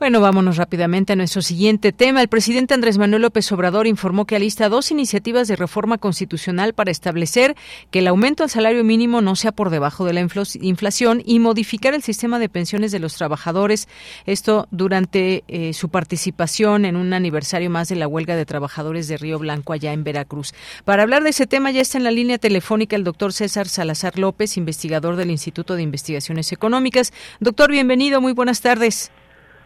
Bueno, vámonos rápidamente a nuestro siguiente tema. El presidente Andrés Manuel López Obrador informó que alista dos iniciativas de reforma constitucional para establecer que el aumento al salario mínimo no sea por debajo de la inflación y modificar el sistema de pensiones de los trabajadores. Esto durante eh, su participación en un aniversario más de la huelga de trabajadores de Río Blanco allá en Veracruz. Para hablar de ese tema ya está en la línea telefónica el doctor César Salazar López, investigador del Instituto de Investigaciones Económicas. Doctor, bienvenido. Muy buenas tardes.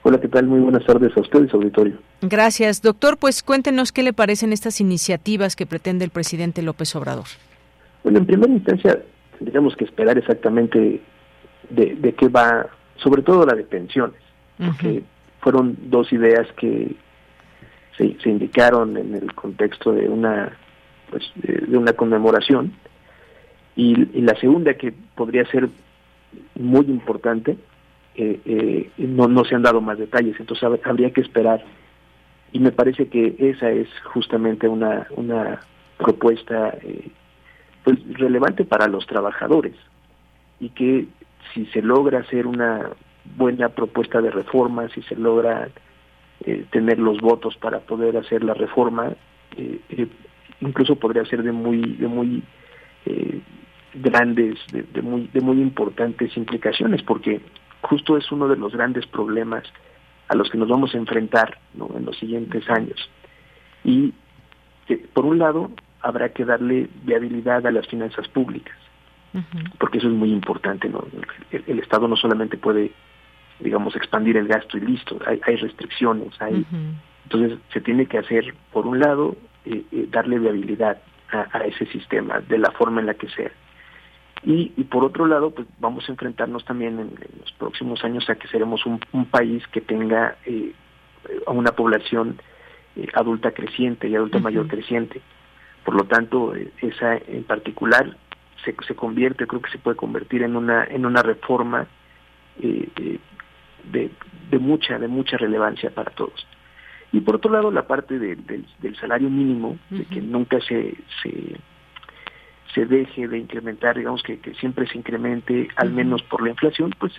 Hola, ¿qué tal? Muy buenas tardes a ustedes, auditorio. Gracias. Doctor, pues cuéntenos qué le parecen estas iniciativas que pretende el presidente López Obrador. Bueno, en primera instancia, tendríamos que esperar exactamente de, qué va, sobre todo la de pensiones, porque fueron dos ideas que se, indicaron en el contexto de una, pues, de, una conmemoración, y la segunda que podría ser muy importante eh, eh, no, no se han dado más detalles, entonces habría que esperar. Y me parece que esa es justamente una, una propuesta eh, pues, relevante para los trabajadores y que si se logra hacer una buena propuesta de reforma, si se logra eh, tener los votos para poder hacer la reforma, incluso podría ser de muy, de muy grandes, de, de, muy, de muy importantes implicaciones, porque justo es uno de los grandes problemas a los que nos vamos a enfrentar en los siguientes años. Y por un lado, habrá que darle viabilidad a las finanzas públicas, porque eso es muy importante. ¿no? El, Estado no solamente puede, digamos, expandir el gasto y listo, hay, hay restricciones, hay... Entonces se tiene que hacer, por un lado, eh, eh, darle viabilidad a, ese sistema de la forma en la que sea. Y, por otro lado, pues vamos a enfrentarnos también en, los próximos años a que seremos un, país que tenga eh, una población eh, adulta creciente y adulta mayor creciente. Por lo tanto, eh, esa en particular se, se convierte, creo que se puede convertir en una en una reforma de, de mucha de mucha relevancia para todos. Y por otro lado, la parte del, del salario mínimo, de que nunca se, se se deje de incrementar, digamos que, siempre se incremente al menos por la inflación, pues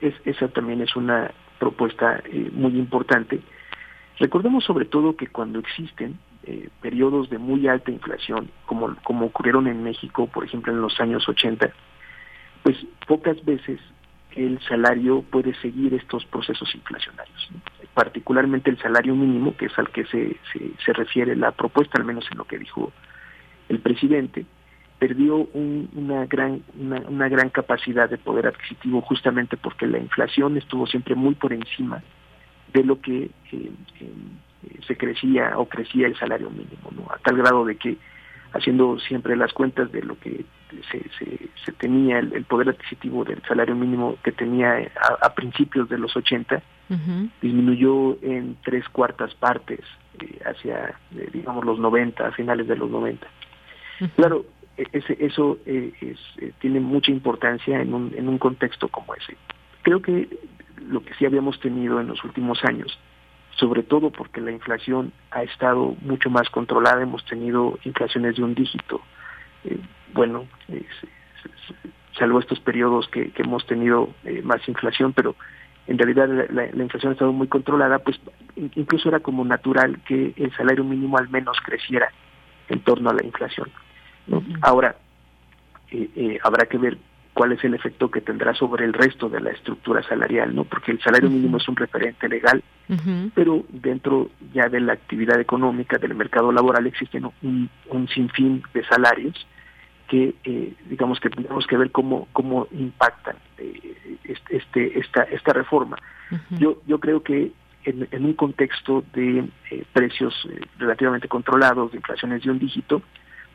es, esa también es una propuesta eh, muy importante. Recordemos sobre todo que cuando existen eh, periodos de muy alta inflación, como, como ocurrieron en México, por ejemplo, en los años 80, pues pocas veces el salario puede seguir estos procesos inflacionarios, particularmente el salario mínimo, que es al que se, se, se refiere la propuesta, al menos en lo que dijo el presidente, perdió una gran una, gran capacidad de poder adquisitivo justamente porque la inflación estuvo siempre muy por encima de lo que eh, eh, se crecía o crecía el salario mínimo no a tal grado de que haciendo siempre las cuentas de lo que se, se, tenía el, poder adquisitivo del salario mínimo que tenía a, principios de los 80 disminuyó en tres cuartas partes eh, hacia digamos los 90 a finales de los 90 claro ese, eso eh, eh, tiene mucha importancia en un, en un contexto como ese. Creo que lo que sí habíamos tenido en los últimos años, sobre todo porque la inflación ha estado mucho más controlada, hemos tenido inflaciones de un dígito. Eh, bueno, salvo estos periodos que, hemos tenido más inflación, pero en realidad la, la, inflación ha estado muy controlada, pues incluso era como natural que el salario mínimo al menos creciera en torno a la inflación. Ahora, eh, eh, habrá que ver cuál es el efecto que tendrá sobre el resto de la estructura salarial, ¿no? Porque el salario mínimo es un referente legal, pero dentro ya de la actividad económica, del mercado laboral, existen un, sinfín de salarios que, eh, digamos, que tenemos que ver cómo, cómo impactan este, esta, esta reforma. Yo, yo creo que en, en un contexto de precios relativamente controlados, de inflaciones de un dígito,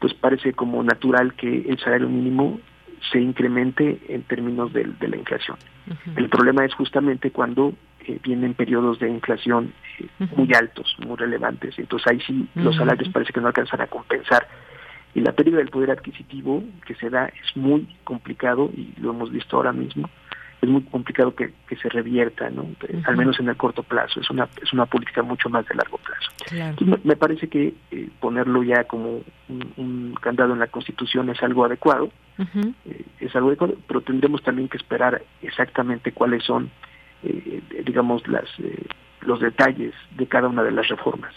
pues parece como natural que el salario mínimo se incremente en términos de, la inflación. El problema es justamente cuando eh, vienen periodos de inflación eh, muy altos, muy relevantes. Entonces ahí sí los salarios parece que no alcanzan a compensar. Y la pérdida del poder adquisitivo que se da es muy complicado y lo hemos visto ahora mismo es muy complicado que, se revierta, ¿no? Al menos en el corto plazo. Es una es una política mucho más de largo plazo. me, parece que eh, ponerlo ya como un, candado en la Constitución es algo adecuado, eh, es algo adecuado, pero tendremos también que esperar exactamente cuáles son digamos, las, los detalles de cada una de las reformas.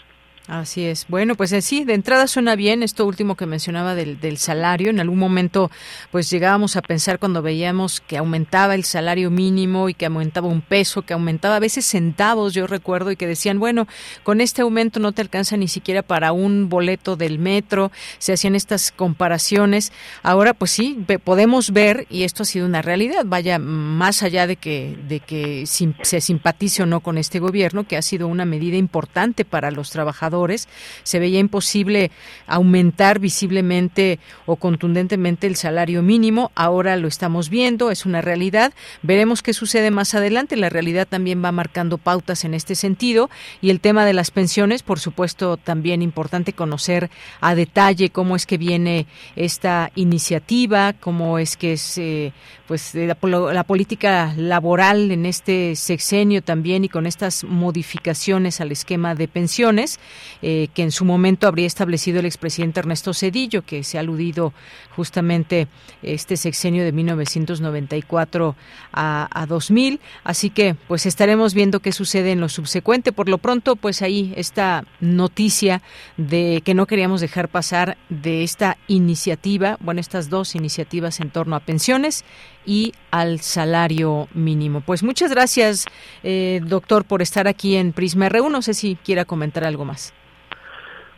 Así es. Bueno, pues eh, sí, de entrada suena bien esto último que mencionaba del, del, salario. En algún momento, pues llegábamos a pensar cuando veíamos que aumentaba el salario mínimo y que aumentaba un peso, que aumentaba a veces centavos, yo recuerdo, y que decían, bueno, con este aumento no te alcanza ni siquiera para un boleto del metro. Se hacían estas comparaciones. Ahora, pues sí, podemos ver, y esto ha sido una realidad, vaya, más allá de que, de que se simpatice o no con este gobierno, que ha sido una medida importante para los trabajadores se veía imposible aumentar visiblemente o contundentemente el salario mínimo. Ahora lo estamos viendo, es una realidad. Veremos qué sucede más adelante. La realidad también va marcando pautas en este sentido. Y el tema de las pensiones, por supuesto, también importante conocer a detalle cómo es que viene esta iniciativa, cómo es que es eh, pues la, la política laboral en este sexenio también y con estas modificaciones al esquema de pensiones eh, que en su momento habría establecido el expresidente Ernesto Cedillo, que se ha aludido justamente este sexenio de 1994 a, a 2000. Así que pues estaremos viendo qué sucede en lo subsecuente. Por lo pronto, pues ahí esta noticia de que no queríamos dejar pasar de esta iniciativa, bueno, estas dos iniciativas en torno a pensiones y al salario mínimo. Pues muchas gracias, eh, doctor, por estar aquí en Prisma R1. No sé si quiera comentar algo más.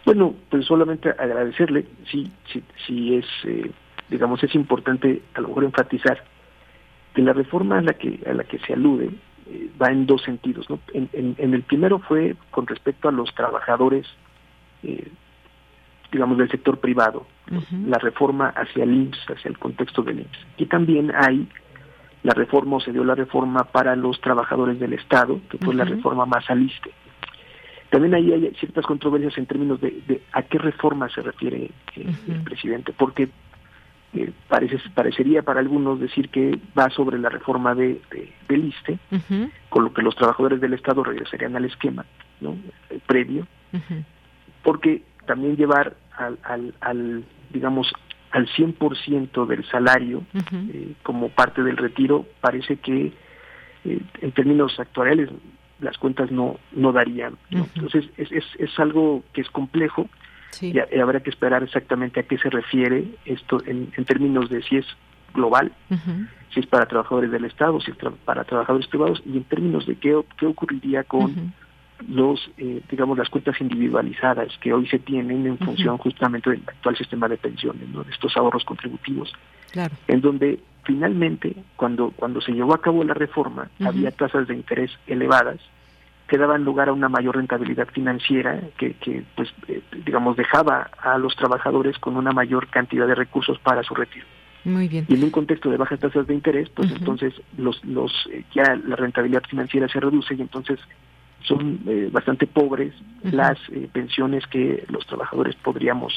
Bueno, pues solamente agradecerle, sí, sí, sí es, eh, digamos, es importante a lo mejor enfatizar que la reforma a la que, a la que se alude eh, va en dos sentidos. ¿no? En, en, el primero fue con respecto a los trabajadores, eh, digamos, del sector privado, la reforma hacia el IMSS, hacia el contexto del IMSS. Y también hay la reforma, o se dio la reforma para los trabajadores del Estado, que fue la reforma más aliste. También ahí hay ciertas controversias en términos de, a qué reforma se refiere eh, el presidente, porque eh, parece, parecería para algunos decir que va sobre la reforma de, del ISTE, con lo que los trabajadores del Estado regresarían al esquema ¿no? Eh, previo, porque también llevar al, al, al digamos, al 100% del salario como parte del retiro parece que en términos actuales las cuentas no no darían. Entonces es, es, es, algo que es complejo y, habrá que esperar exactamente a qué se refiere esto en, en términos de si es global, si es para trabajadores del Estado, si es para trabajadores privados y en términos de qué, qué ocurriría con los, eh, digamos, las cuentas individualizadas que hoy se tienen en función justamente del actual sistema de pensiones, ¿no? de estos ahorros contributivos, en donde finalmente, cuando, cuando se llevó a cabo la reforma, había tasas de interés elevadas que daban lugar a una mayor rentabilidad financiera que, que pues, eh, digamos, dejaba a los trabajadores con una mayor cantidad de recursos para su retiro. Muy bien. Y en un contexto de bajas tasas de interés, pues entonces los, los eh, ya la rentabilidad financiera se reduce y entonces son eh, bastante pobres las eh, pensiones que los trabajadores podríamos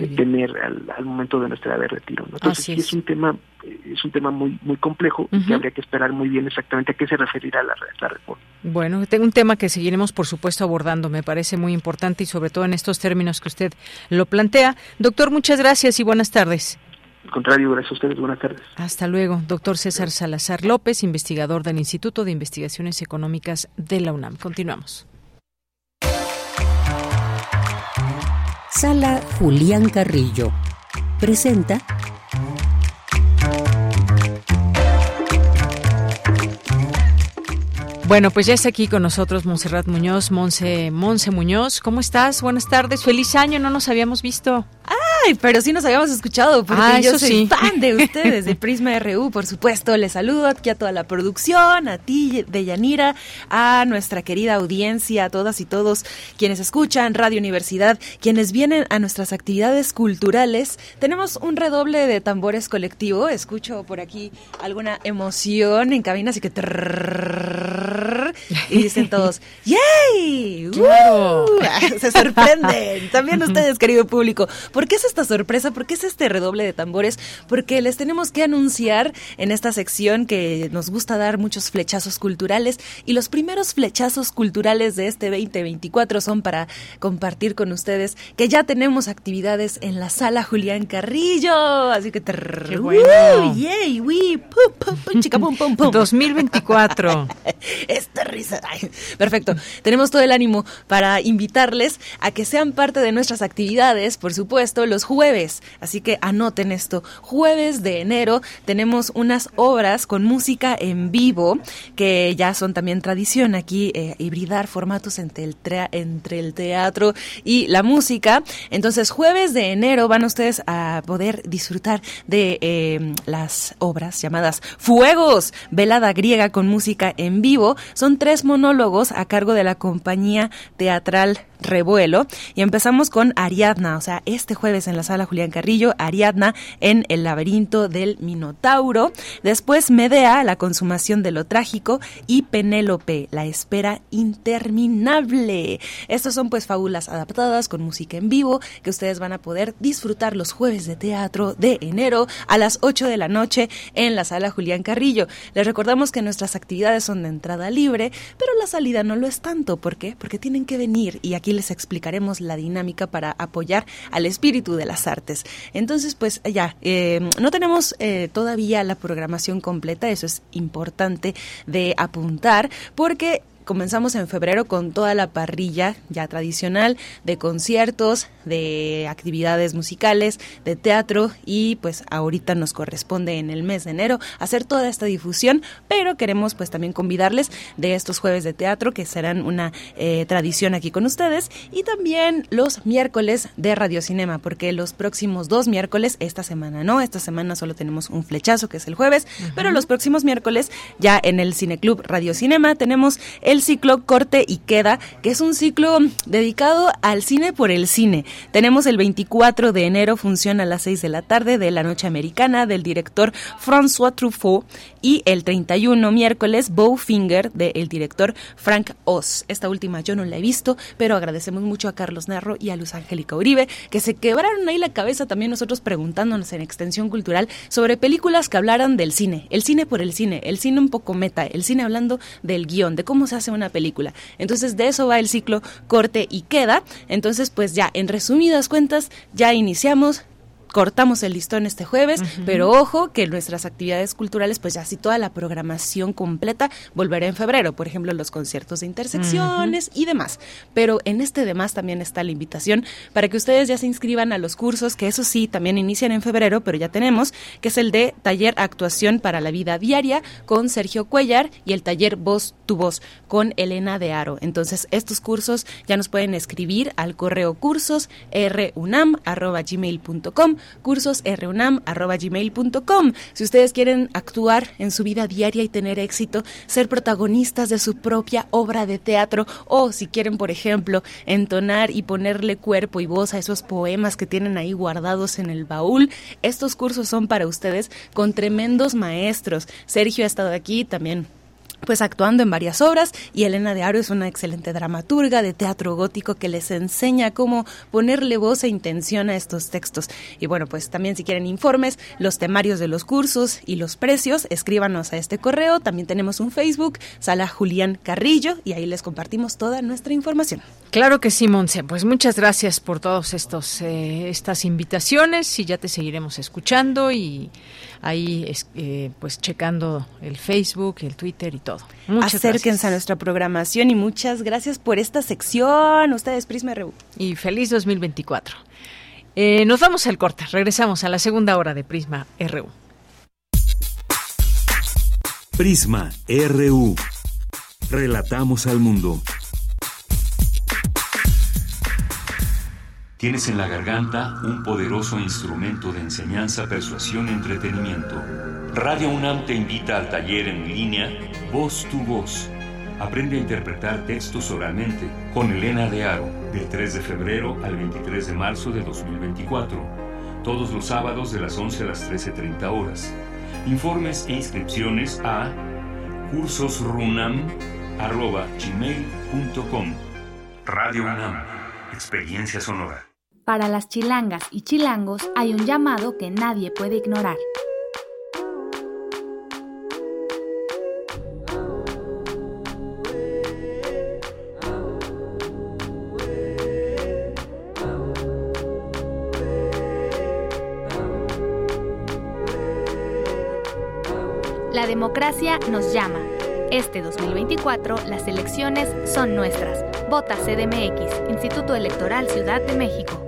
eh, tener al, momento de nuestra edad de retiro. Entonces sí es. un tema es un tema muy muy complejo y que habría que esperar muy bien exactamente a qué se referirá la, la reforma. Bueno, tengo un tema que seguiremos por supuesto abordando, me parece muy importante y sobre todo en estos términos que usted lo plantea. Doctor, muchas gracias y buenas tardes. Al contrario, gracias a ustedes. Buenas tardes. Hasta luego. Doctor César Salazar López, investigador del Instituto de Investigaciones Económicas de la UNAM. Continuamos. Sala Julián Carrillo. Presenta Bueno, pues ya está aquí con nosotros Montserrat Muñoz, Monse, Monse Muñoz. ¿Cómo estás? Buenas tardes, feliz año, no nos habíamos visto. Ay, pero sí nos habíamos escuchado, porque ah, yo soy fan de <laughs> ustedes, de Prisma RU, por supuesto. Les saludo aquí a toda la producción, a ti, Deyanira, a nuestra querida audiencia, a todas y todos quienes escuchan Radio Universidad, quienes vienen a nuestras actividades culturales. Tenemos un redoble de tambores colectivo, escucho por aquí alguna emoción en cabina, así que... y dicen todos, ¡yay! ¡Claro! Se sorprenden. También ustedes, querido público. ¿Por qué es esta sorpresa? ¿Por qué es este redoble de tambores? Porque les tenemos que anunciar en esta sección que nos gusta dar muchos flechazos culturales y los primeros flechazos culturales de este 2024 son para compartir con ustedes que ya tenemos actividades en la sala Julián Carrillo. Así que... ¡Qué bueno! ¡Yay! ¡Wii! ¡Pum, pum, chica, pum, pum, pum! 2024. <laughs> Esta risa. perfecto. Tenemos todo el ánimo para invitarles a que sean parte de nuestras actividades, por supuesto, los jueves. Así que anoten esto. Jueves de enero tenemos unas obras con música en vivo que ya son también tradición aquí, eh, hibridar formatos entre el, teatro y la música. Entonces, jueves de enero van ustedes a poder disfrutar de eh, las obras llamadas Fuegos, velada griega con música en vivo. Son tres monólogos a cargo de la compañía teatral revuelo y empezamos con Ariadna, o sea, este jueves en la sala Julián Carrillo, Ariadna en el laberinto del Minotauro, después Medea, la consumación de lo trágico y Penélope, la espera interminable. Estos son pues fábulas adaptadas con música en vivo que ustedes van a poder disfrutar los jueves de teatro de enero a las 8 de la noche en la sala Julián Carrillo. Les recordamos que nuestras actividades son de entrada libre, pero la salida no lo es tanto, ¿por qué? Porque tienen que venir y aquí les explicaremos la dinámica para apoyar al espíritu de las artes. Entonces, pues ya, eh, no tenemos eh, todavía la programación completa, eso es importante de apuntar, porque comenzamos en febrero con toda la parrilla ya tradicional de conciertos, de actividades musicales, de teatro y pues ahorita nos corresponde en el mes de enero hacer toda esta difusión, pero queremos pues también convidarles de estos jueves de teatro que serán una eh, tradición aquí con ustedes y también los miércoles de radiocinema, porque los próximos dos miércoles, esta semana no, esta semana solo tenemos un flechazo que es el jueves, pero los próximos miércoles ya en el Cineclub Radiocinema tenemos el ciclo Corte y Queda, que es un ciclo dedicado al cine por el cine. Tenemos el 24 de enero, función a las 6 de la tarde de la noche americana del director François Truffaut y el 31 miércoles Bowfinger del director Frank Oz. Esta última yo no la he visto, pero agradecemos mucho a Carlos Narro y a Luz Angélica Uribe que se quebraron ahí la cabeza también nosotros preguntándonos en Extensión Cultural sobre películas que hablaran del cine, el cine por el cine, el cine un poco meta, el cine hablando del guion, de cómo se hace una película. Entonces de eso va el ciclo corte y queda. Entonces pues ya en resumidas cuentas ya iniciamos cortamos el listón este jueves, pero ojo que nuestras actividades culturales, pues ya así toda la programación completa volverá en febrero, por ejemplo, los conciertos de intersecciones y demás. Pero en este demás también está la invitación para que ustedes ya se inscriban a los cursos, que eso sí, también inician en febrero, pero ya tenemos, que es el de taller actuación para la vida diaria con Sergio Cuellar y el taller voz tu voz con Elena de Aro. Entonces, estos cursos ya nos pueden escribir al correo cursos runam@gmail.com cursosrunam.gmail.com. Si ustedes quieren actuar en su vida diaria y tener éxito, ser protagonistas de su propia obra de teatro o si quieren, por ejemplo, entonar y ponerle cuerpo y voz a esos poemas que tienen ahí guardados en el baúl, estos cursos son para ustedes con tremendos maestros. Sergio ha estado aquí también pues actuando en varias obras y Elena de Aro es una excelente dramaturga de teatro gótico que les enseña cómo ponerle voz e intención a estos textos. Y bueno, pues también si quieren informes, los temarios de los cursos y los precios, escríbanos a este correo. También tenemos un Facebook, Sala Julián Carrillo, y ahí les compartimos toda nuestra información. Claro que sí, Monse. Pues muchas gracias por todas eh, estas invitaciones y ya te seguiremos escuchando y ahí eh, pues checando el Facebook, el Twitter y todo. Muchas Acérquense a nuestra programación y muchas gracias por esta sección. Ustedes, Prisma RU. Y feliz 2024. Eh, nos vamos al corte. Regresamos a la segunda hora de Prisma RU. Prisma RU. Relatamos al mundo. Tienes en la garganta un poderoso instrumento de enseñanza, persuasión y entretenimiento. Radio UNAM te invita al taller en línea Voz tu Voz. Aprende a interpretar textos oralmente con Elena de Aro, del 3 de febrero al 23 de marzo de 2024. Todos los sábados de las 11 a las 13.30 horas. Informes e inscripciones a cursosrunam.com arroba gmail.com. Radio UNAM, experiencia sonora. Para las chilangas y chilangos hay un llamado que nadie puede ignorar. La democracia nos llama. Este 2024 las elecciones son nuestras. Vota CDMX, Instituto Electoral Ciudad de México.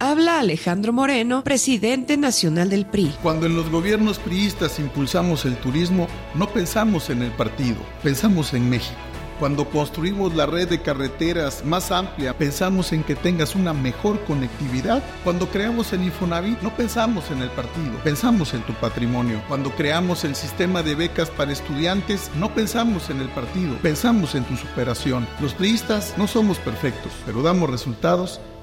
Habla Alejandro Moreno, presidente nacional del PRI. Cuando en los gobiernos priistas impulsamos el turismo, no pensamos en el partido, pensamos en México. Cuando construimos la red de carreteras más amplia, pensamos en que tengas una mejor conectividad. Cuando creamos el Infonavit, no pensamos en el partido, pensamos en tu patrimonio. Cuando creamos el sistema de becas para estudiantes, no pensamos en el partido, pensamos en tu superación. Los priistas no somos perfectos, pero damos resultados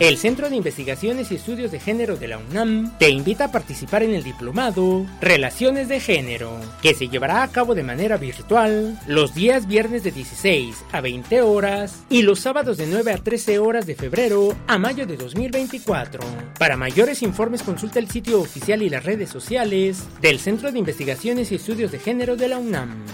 El Centro de Investigaciones y Estudios de Género de la UNAM te invita a participar en el diplomado Relaciones de Género, que se llevará a cabo de manera virtual los días viernes de 16 a 20 horas y los sábados de 9 a 13 horas de febrero a mayo de 2024. Para mayores informes consulta el sitio oficial y las redes sociales del Centro de Investigaciones y Estudios de Género de la UNAM.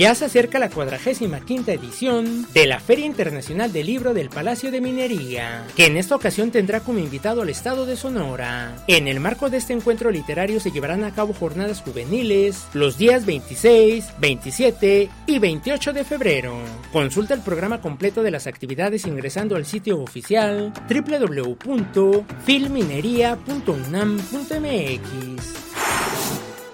Ya se acerca la 45 edición de la Feria Internacional del Libro del Palacio de Minería, que en esta ocasión tendrá como invitado al estado de Sonora. En el marco de este encuentro literario se llevarán a cabo jornadas juveniles los días 26, 27 y 28 de febrero. Consulta el programa completo de las actividades ingresando al sitio oficial www.filminería.unam.mx.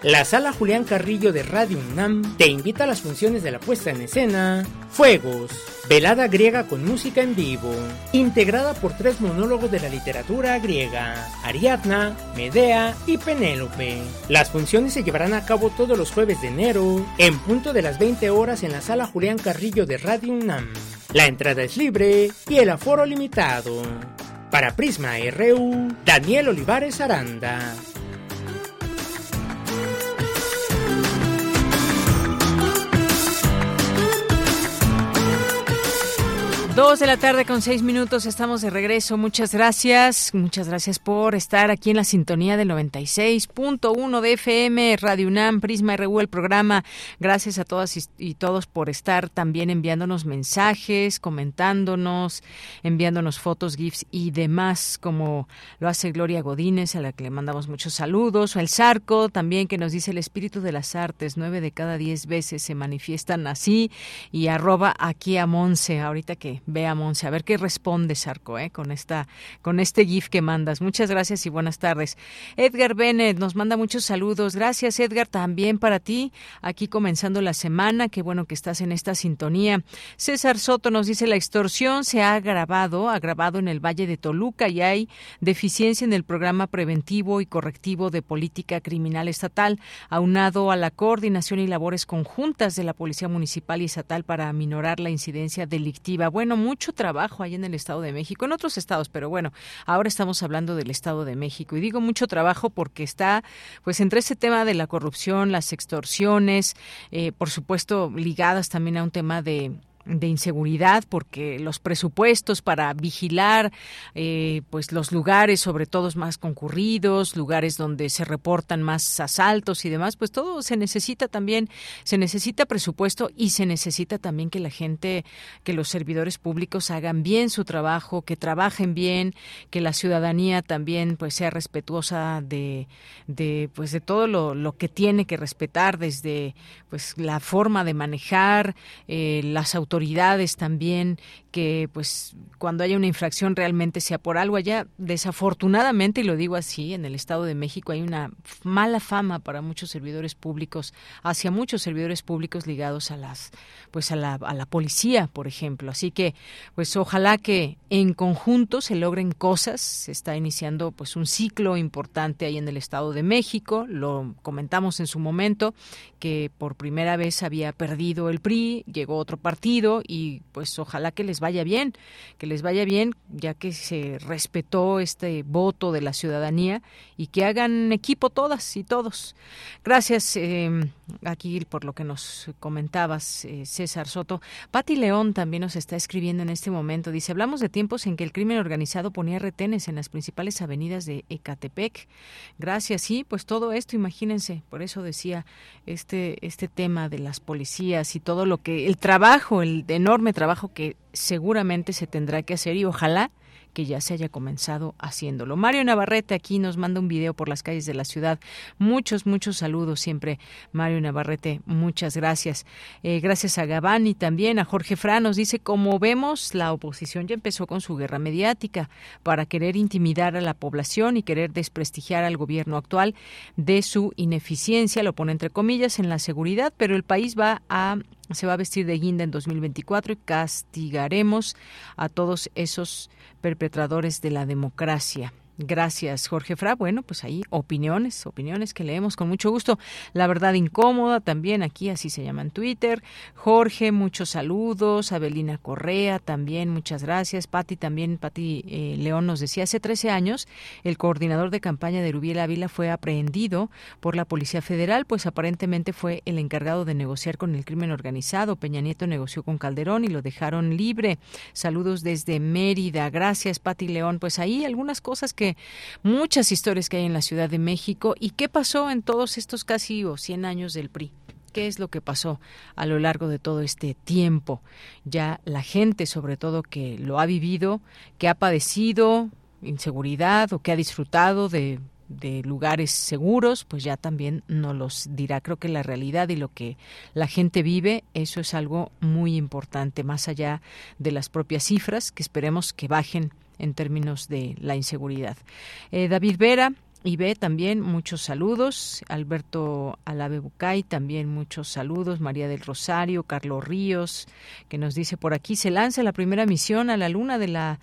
La sala Julián Carrillo de Radio UNAM te invita a las funciones de la puesta en escena Fuegos, velada griega con música en vivo, integrada por tres monólogos de la literatura griega, Ariadna, Medea y Penélope. Las funciones se llevarán a cabo todos los jueves de enero, en punto de las 20 horas en la sala Julián Carrillo de Radio UNAM. La entrada es libre y el aforo limitado. Para Prisma RU, Daniel Olivares Aranda. Dos de la tarde con seis minutos, estamos de regreso. Muchas gracias, muchas gracias por estar aquí en la sintonía del 96.1 de FM, Radio UNAM, Prisma RU, el programa. Gracias a todas y todos por estar también enviándonos mensajes, comentándonos, enviándonos fotos, GIFs y demás, como lo hace Gloria Godínez, a la que le mandamos muchos saludos, o el Zarco también, que nos dice el espíritu de las artes, nueve de cada diez veces se manifiestan así, y arroba aquí a Monse, ahorita que Veamos, a ver qué responde Sarco ¿eh? con esta con este gif que mandas. Muchas gracias y buenas tardes. Edgar Bennett nos manda muchos saludos. Gracias Edgar también para ti. Aquí comenzando la semana, qué bueno que estás en esta sintonía. César Soto nos dice la extorsión se ha agravado, agravado en el Valle de Toluca y hay deficiencia en el programa preventivo y correctivo de política criminal estatal, aunado a la coordinación y labores conjuntas de la Policía Municipal y Estatal para aminorar la incidencia delictiva. Bueno, mucho trabajo ahí en el Estado de México, en otros estados, pero bueno, ahora estamos hablando del Estado de México. Y digo mucho trabajo porque está, pues, entre ese tema de la corrupción, las extorsiones, eh, por supuesto, ligadas también a un tema de de inseguridad porque los presupuestos para vigilar eh, pues los lugares sobre todo más concurridos lugares donde se reportan más asaltos y demás pues todo se necesita también se necesita presupuesto y se necesita también que la gente que los servidores públicos hagan bien su trabajo que trabajen bien que la ciudadanía también pues sea respetuosa de, de pues de todo lo, lo que tiene que respetar desde pues la forma de manejar eh, las autoridades autoridades también que pues cuando haya una infracción realmente sea por algo. Allá desafortunadamente y lo digo así en el Estado de México hay una mala fama para muchos servidores públicos hacia muchos servidores públicos ligados a las pues a la, a la policía por ejemplo. Así que pues ojalá que en conjunto se logren cosas. Se está iniciando pues un ciclo importante ahí en el Estado de México. Lo comentamos en su momento que por primera vez había perdido el PRI llegó otro partido y pues ojalá que les vaya bien, que les vaya bien, ya que se respetó este voto de la ciudadanía y que hagan equipo todas y todos. Gracias eh, aquí por lo que nos comentabas, eh, César Soto. Pati León también nos está escribiendo en este momento. Dice, hablamos de tiempos en que el crimen organizado ponía retenes en las principales avenidas de Ecatepec. Gracias, sí, pues todo esto, imagínense, por eso decía este, este tema de las policías y todo lo que, el trabajo, el enorme trabajo que seguramente se tendrá que hacer y ojalá que ya se haya comenzado haciéndolo. Mario Navarrete aquí nos manda un video por las calles de la ciudad. Muchos, muchos saludos siempre, Mario Navarrete. Muchas gracias. Eh, gracias a Gabán y también a Jorge Fra. Nos dice, como vemos, la oposición ya empezó con su guerra mediática para querer intimidar a la población y querer desprestigiar al gobierno actual de su ineficiencia, lo pone entre comillas, en la seguridad, pero el país va a se va a vestir de guinda en 2024 y castigaremos a todos esos perpetradores de la democracia. Gracias, Jorge Fra. Bueno, pues ahí opiniones, opiniones que leemos con mucho gusto. La verdad incómoda también, aquí así se llama en Twitter. Jorge, muchos saludos. Abelina Correa también, muchas gracias. Pati también, Pati eh, León nos decía, hace 13 años el coordinador de campaña de Rubiel Ávila fue aprehendido por la Policía Federal, pues aparentemente fue el encargado de negociar con el crimen organizado. Peña Nieto negoció con Calderón y lo dejaron libre. Saludos desde Mérida. Gracias, Pati León. Pues ahí algunas cosas que muchas historias que hay en la Ciudad de México y qué pasó en todos estos casi o 100 años del PRI. ¿Qué es lo que pasó a lo largo de todo este tiempo? Ya la gente, sobre todo que lo ha vivido, que ha padecido inseguridad o que ha disfrutado de lugares seguros, pues ya también nos los dirá. Creo que la realidad y lo que la gente vive, eso es algo muy importante, más allá de las propias cifras, que esperemos que bajen en términos de la inseguridad. Eh, David Vera, y ve también muchos saludos. Alberto Alave Bucay también muchos saludos. María del Rosario, Carlos Ríos, que nos dice por aquí se lanza la primera misión a la luna de la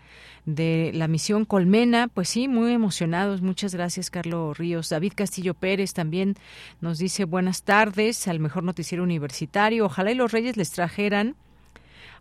de la misión Colmena. Pues sí, muy emocionados. Muchas gracias, Carlos Ríos. David Castillo Pérez también nos dice buenas tardes al mejor noticiero universitario. Ojalá y los Reyes les trajeran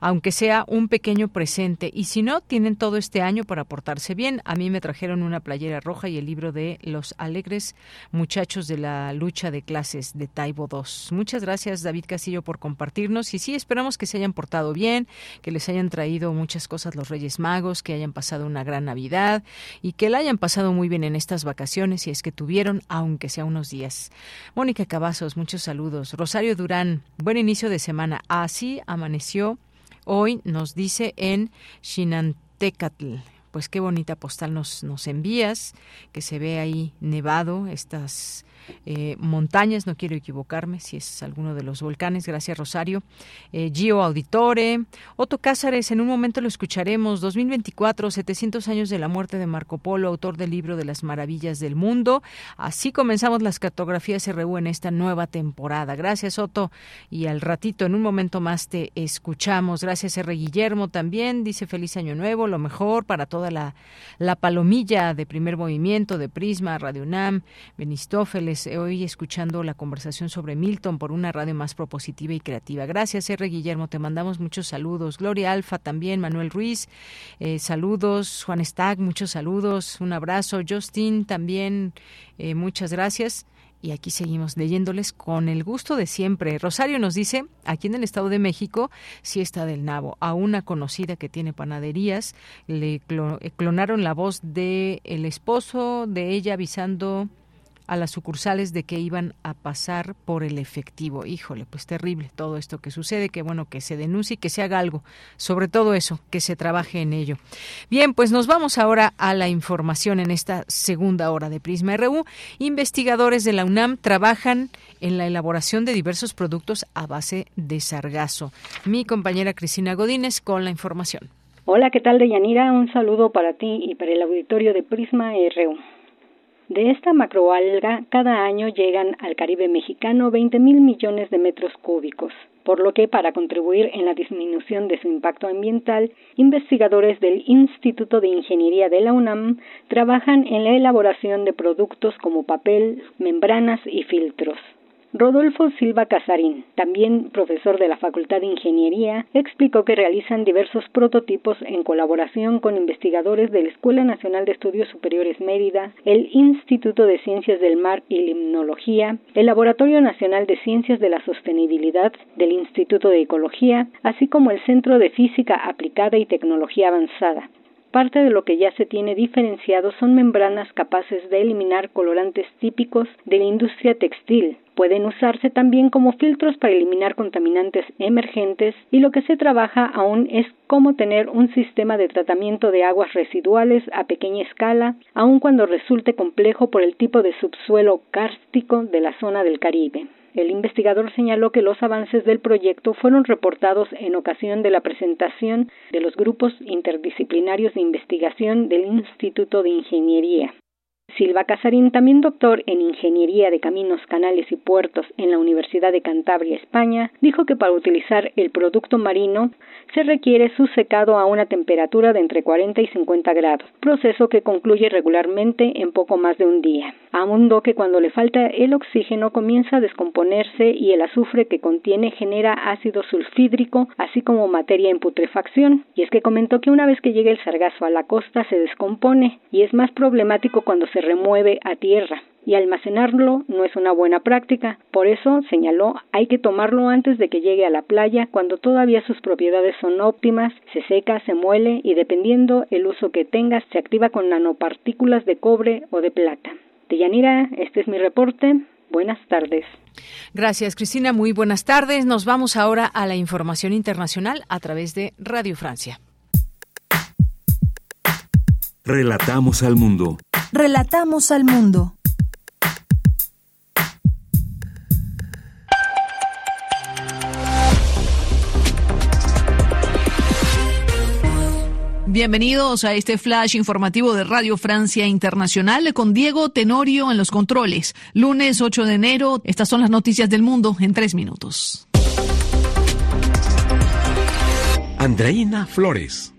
aunque sea un pequeño presente. Y si no, tienen todo este año para portarse bien. A mí me trajeron una playera roja y el libro de Los alegres muchachos de la lucha de clases de Taibo II. Muchas gracias, David Castillo, por compartirnos. Y sí, esperamos que se hayan portado bien, que les hayan traído muchas cosas los Reyes Magos, que hayan pasado una gran Navidad y que la hayan pasado muy bien en estas vacaciones, si es que tuvieron, aunque sea unos días. Mónica Cavazos, muchos saludos. Rosario Durán, buen inicio de semana. Así amaneció hoy, nos dice en Xinantecatl pues qué bonita postal nos, nos envías, que se ve ahí nevado, estas eh, montañas, no quiero equivocarme si es alguno de los volcanes, gracias Rosario, eh, Gio Auditore, Otto Cázares, en un momento lo escucharemos, 2024, 700 años de la muerte de Marco Polo, autor del libro de las maravillas del mundo, así comenzamos las cartografías RU en esta nueva temporada, gracias Otto, y al ratito, en un momento más te escuchamos, gracias R. Guillermo también, dice feliz año nuevo, lo mejor para toda la, la palomilla de primer movimiento, de Prisma, Radio UNAM, Benistófeles, hoy escuchando la conversación sobre Milton por una radio más propositiva y creativa. Gracias, R. Guillermo, te mandamos muchos saludos. Gloria Alfa también, Manuel Ruiz, eh, saludos. Juan Stag, muchos saludos. Un abrazo. Justin también, eh, muchas gracias. Y aquí seguimos leyéndoles con el gusto de siempre. Rosario nos dice, aquí en el Estado de México, si está del nabo. A una conocida que tiene panaderías, le clonaron la voz de el esposo de ella avisando a las sucursales de que iban a pasar por el efectivo. Híjole, pues terrible todo esto que sucede, que bueno, que se denuncie y que se haga algo, sobre todo eso, que se trabaje en ello. Bien, pues nos vamos ahora a la información en esta segunda hora de Prisma RU. Investigadores de la UNAM trabajan en la elaboración de diversos productos a base de sargazo. Mi compañera Cristina Godínez con la información. Hola, ¿qué tal, Deyanira? Un saludo para ti y para el auditorio de Prisma RU. De esta macroalga, cada año llegan al Caribe mexicano 20 mil millones de metros cúbicos, por lo que para contribuir en la disminución de su impacto ambiental, investigadores del Instituto de Ingeniería de la UNAM trabajan en la elaboración de productos como papel, membranas y filtros. Rodolfo Silva Casarín, también profesor de la Facultad de Ingeniería, explicó que realizan diversos prototipos en colaboración con investigadores de la Escuela Nacional de Estudios Superiores Mérida, el Instituto de Ciencias del Mar y Limnología, el Laboratorio Nacional de Ciencias de la Sostenibilidad del Instituto de Ecología, así como el Centro de Física Aplicada y Tecnología Avanzada. Parte de lo que ya se tiene diferenciado son membranas capaces de eliminar colorantes típicos de la industria textil. Pueden usarse también como filtros para eliminar contaminantes emergentes y lo que se trabaja aún es cómo tener un sistema de tratamiento de aguas residuales a pequeña escala, aun cuando resulte complejo por el tipo de subsuelo kárstico de la zona del Caribe. El investigador señaló que los avances del proyecto fueron reportados en ocasión de la presentación de los grupos interdisciplinarios de investigación del Instituto de Ingeniería. Silva Casarín, también doctor en Ingeniería de Caminos, Canales y Puertos en la Universidad de Cantabria, España, dijo que para utilizar el producto marino se requiere su secado a una temperatura de entre 40 y 50 grados, proceso que concluye regularmente en poco más de un día. Abundó que cuando le falta el oxígeno comienza a descomponerse y el azufre que contiene genera ácido sulfídrico, así como materia en putrefacción. Y es que comentó que una vez que llega el sargazo a la costa se descompone y es más problemático cuando se remueve a tierra y almacenarlo no es una buena práctica. Por eso, señaló, hay que tomarlo antes de que llegue a la playa cuando todavía sus propiedades son óptimas, se seca, se muele y dependiendo el uso que tenga se activa con nanopartículas de cobre o de plata. Deyanira, este es mi reporte. Buenas tardes. Gracias, Cristina. Muy buenas tardes. Nos vamos ahora a la información internacional a través de Radio Francia. Relatamos al mundo. Relatamos al mundo. Bienvenidos a este flash informativo de Radio Francia Internacional con Diego Tenorio en los controles. Lunes 8 de enero, estas son las noticias del mundo en tres minutos. Andreina Flores.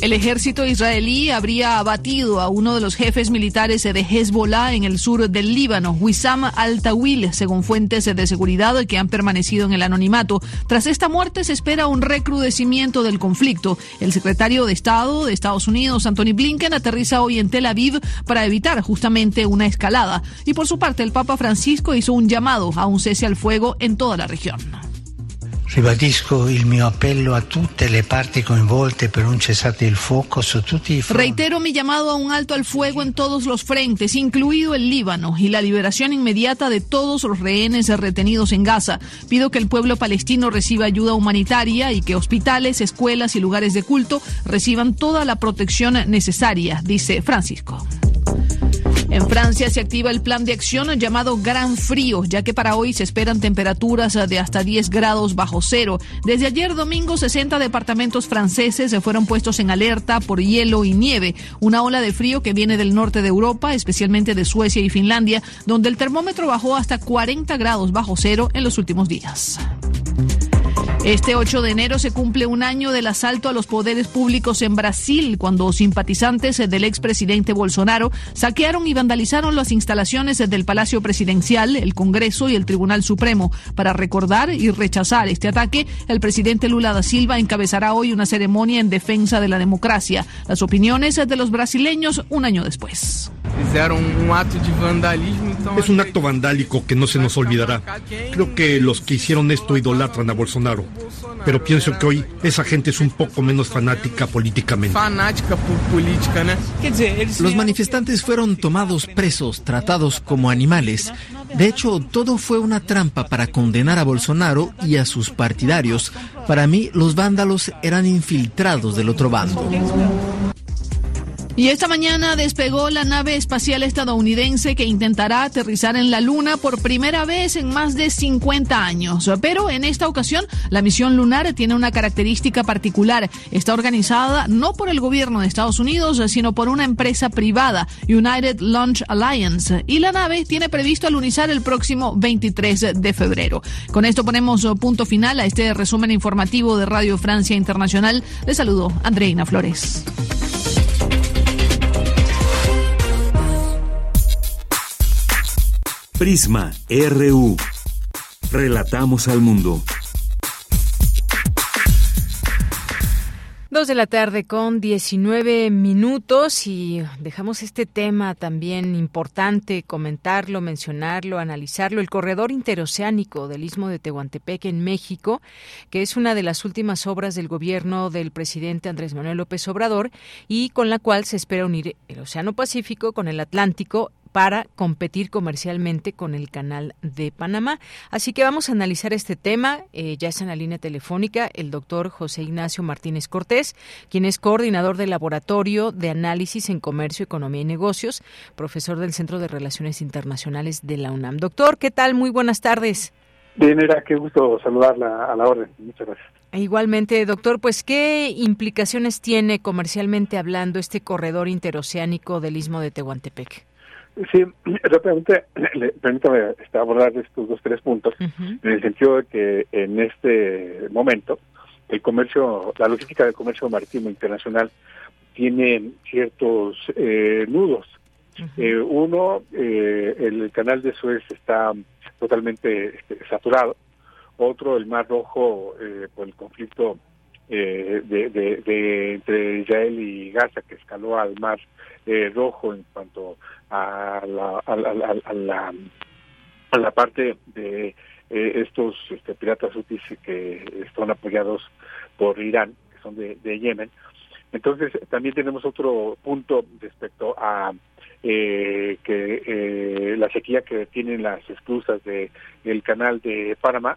El ejército israelí habría abatido a uno de los jefes militares de Hezbollah en el sur del Líbano, Wissam al-Tawil, según fuentes de seguridad que han permanecido en el anonimato. Tras esta muerte se espera un recrudecimiento del conflicto. El secretario de Estado de Estados Unidos, Anthony Blinken, aterriza hoy en Tel Aviv para evitar justamente una escalada. Y por su parte, el Papa Francisco hizo un llamado a un cese al fuego en toda la región. Reitero mi llamado a un alto al fuego en todos los frentes, incluido el Líbano, y la liberación inmediata de todos los rehenes retenidos en Gaza. Pido que el pueblo palestino reciba ayuda humanitaria y que hospitales, escuelas y lugares de culto reciban toda la protección necesaria, dice Francisco. En Francia se activa el plan de acción llamado Gran Frío, ya que para hoy se esperan temperaturas de hasta 10 grados bajo cero. Desde ayer domingo, 60 departamentos franceses se fueron puestos en alerta por hielo y nieve, una ola de frío que viene del norte de Europa, especialmente de Suecia y Finlandia, donde el termómetro bajó hasta 40 grados bajo cero en los últimos días. Este 8 de enero se cumple un año del asalto a los poderes públicos en Brasil, cuando simpatizantes del expresidente Bolsonaro saquearon y vandalizaron las instalaciones del Palacio Presidencial, el Congreso y el Tribunal Supremo. Para recordar y rechazar este ataque, el presidente Lula da Silva encabezará hoy una ceremonia en defensa de la democracia. Las opiniones de los brasileños un año después. Es un acto vandálico que no se nos olvidará. Creo que los que hicieron esto idolatran a Bolsonaro pero pienso que hoy esa gente es un poco menos fanática políticamente. Los manifestantes fueron tomados presos, tratados como animales. De hecho, todo fue una trampa para condenar a Bolsonaro y a sus partidarios. Para mí, los vándalos eran infiltrados del otro bando. Y esta mañana despegó la nave espacial estadounidense que intentará aterrizar en la Luna por primera vez en más de 50 años. Pero en esta ocasión, la misión lunar tiene una característica particular. Está organizada no por el gobierno de Estados Unidos, sino por una empresa privada, United Launch Alliance. Y la nave tiene previsto alunizar el próximo 23 de febrero. Con esto ponemos punto final a este resumen informativo de Radio Francia Internacional. Les saludo Andreina Flores. Prisma RU. Relatamos al mundo. Dos de la tarde con 19 minutos y dejamos este tema también importante, comentarlo, mencionarlo, analizarlo, el corredor interoceánico del Istmo de Tehuantepec en México, que es una de las últimas obras del gobierno del presidente Andrés Manuel López Obrador y con la cual se espera unir el Océano Pacífico con el Atlántico para competir comercialmente con el canal de Panamá. Así que vamos a analizar este tema. Eh, ya está en la línea telefónica el doctor José Ignacio Martínez Cortés, quien es coordinador del Laboratorio de Análisis en Comercio, Economía y Negocios, profesor del Centro de Relaciones Internacionales de la UNAM. Doctor, ¿qué tal? Muy buenas tardes. Bien, era qué gusto saludarla a la orden. Muchas gracias. Igualmente, doctor, pues ¿qué implicaciones tiene comercialmente hablando este corredor interoceánico del Istmo de Tehuantepec? Sí, rápidamente, permítame este, abordar estos dos, tres puntos, en el sentido de que en este momento el comercio, la logística del comercio marítimo internacional tiene ciertos eh, nudos. Eh, uno, eh, el canal de Suez está totalmente este, saturado. Otro, el Mar Rojo, por el conflicto de, de, entre Israel y Gaza, que escaló al Mar Rojo en cuanto a la, a la, a la, parte de eh, estos este, piratas hutis que están apoyados por Irán, que son de, Yemen. Entonces, también tenemos otro punto respecto a eh, que eh, la sequía que tienen las esclusas de el canal de Panamá,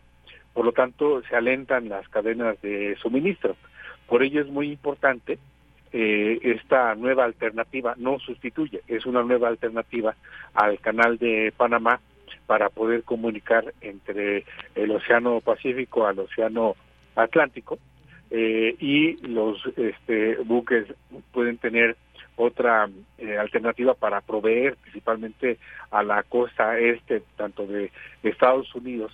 por lo tanto, se alentan las cadenas de suministro. Por ello es muy importante eh, esta nueva alternativa no sustituye, es una nueva alternativa al canal de Panamá para poder comunicar entre el Océano Pacífico al Océano Atlántico eh, y los este, buques pueden tener otra eh, alternativa para proveer principalmente a la costa este tanto de Estados Unidos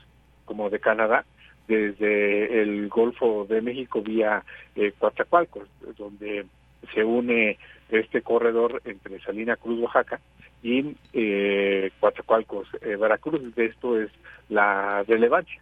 como de Canadá desde el Golfo de México vía eh, Coatzacoalcos, donde se une este corredor entre Salina Cruz, Oaxaca, y eh, Coatzacoalcos, eh, Veracruz. De esto es la relevancia.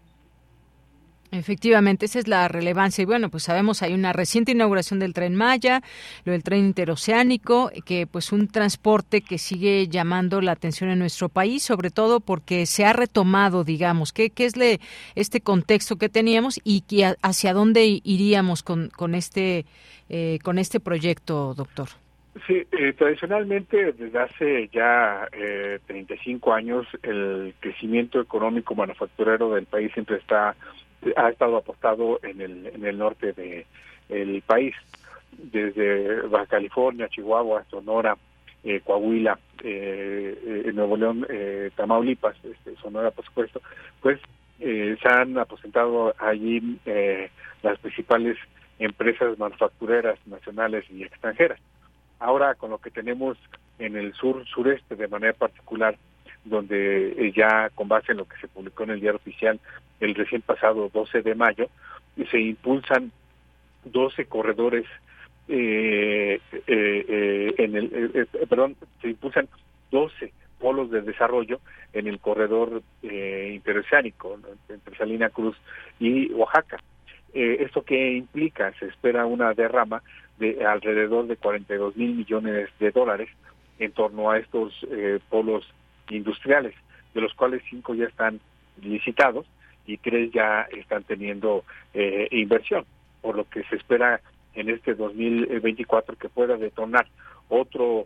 Efectivamente, esa es la relevancia. Y bueno, pues sabemos hay una reciente inauguración del tren Maya, lo del tren interoceánico, que pues un transporte que sigue llamando la atención en nuestro país, sobre todo porque se ha retomado, digamos, qué, qué es le, este contexto que teníamos y que, hacia dónde iríamos con, con este eh, con este proyecto, doctor. Sí, eh, tradicionalmente desde hace ya eh, 35 años el crecimiento económico manufacturero del país siempre está ha estado apostado en el en el norte de el país desde Baja California, Chihuahua, Sonora, eh, Coahuila, eh, eh Nuevo León, eh, Tamaulipas, este, Sonora por supuesto, pues se han aposentado allí las principales empresas manufactureras nacionales y extranjeras. Ahora con lo que tenemos en el sur sureste de manera particular, donde eh, ya con base en lo que se publicó en el diario oficial el recién pasado 12 de mayo, se impulsan 12 corredores eh, eh, en el perdón, se impulsan 12 polos de desarrollo en el corredor interoceánico entre Salina Cruz y Oaxaca. Eh, ¿Esto qué implica? Se espera una derrama de alrededor de 42 mil millones de dólares en torno a estos eh, polos industriales, de los cuales cinco ya están licitados y tres ya están teniendo eh, inversión, por lo que se espera en este 2024 que pueda detonar otro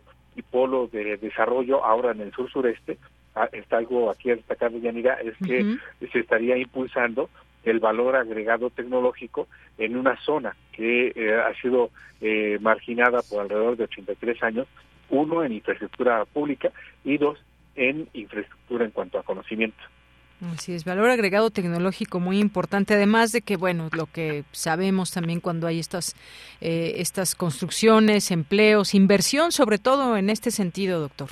polo de desarrollo ahora en el sur sureste. Ah, está algo aquí a destacar, Yanira, es que se estaría impulsando el valor agregado tecnológico en una zona que eh, ha sido eh, marginada por alrededor de 83 años, uno en infraestructura pública y dos en infraestructura en cuanto a conocimiento. Así es, valor agregado tecnológico muy importante, además de que, bueno, lo que sabemos también cuando hay estas, eh, estas construcciones, empleos, inversión, sobre todo en este sentido, doctor.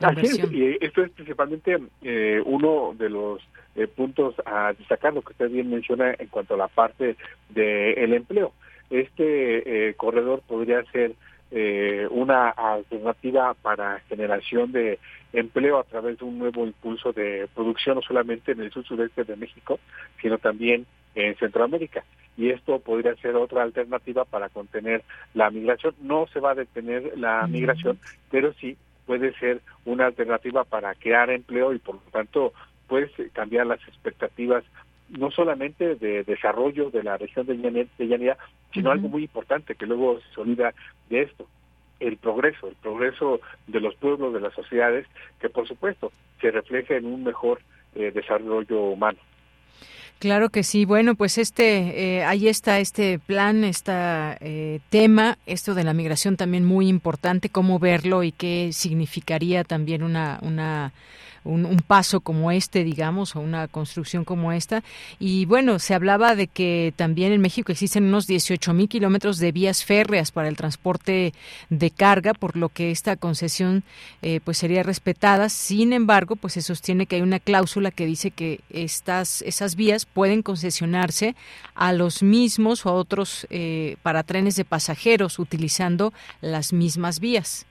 Así y esto es principalmente uno de los eh, puntos a destacar, lo que usted bien menciona en cuanto a la parte del empleo. Este eh, corredor podría ser eh, una alternativa para generación de empleo a través de un nuevo impulso de producción, no solamente en el sur sureste de México, sino también en Centroamérica. Y esto podría ser otra alternativa para contener la migración. No se va a detener la migración, pero sí puede ser una alternativa para crear empleo y por lo tanto pues cambiar las expectativas no solamente de desarrollo de la región de Llanera, sino algo muy importante que luego se olvida de esto, el progreso, el progreso de los pueblos, de las sociedades, que por supuesto se refleja en un mejor eh, desarrollo humano. Claro que sí. Bueno, pues este, eh, ahí está este plan, este tema, esto de la migración también muy importante, cómo verlo y qué significaría también una, una un, paso como este, digamos, o una construcción como esta. Y bueno, se hablaba de que también en México existen unos 18 mil kilómetros de vías férreas para el transporte de carga, por lo que esta concesión eh, pues sería respetada. Sin embargo, pues se sostiene que hay una cláusula que dice que estas esas vías pueden concesionarse a los mismos o a otros eh, para trenes de pasajeros utilizando las mismas vías.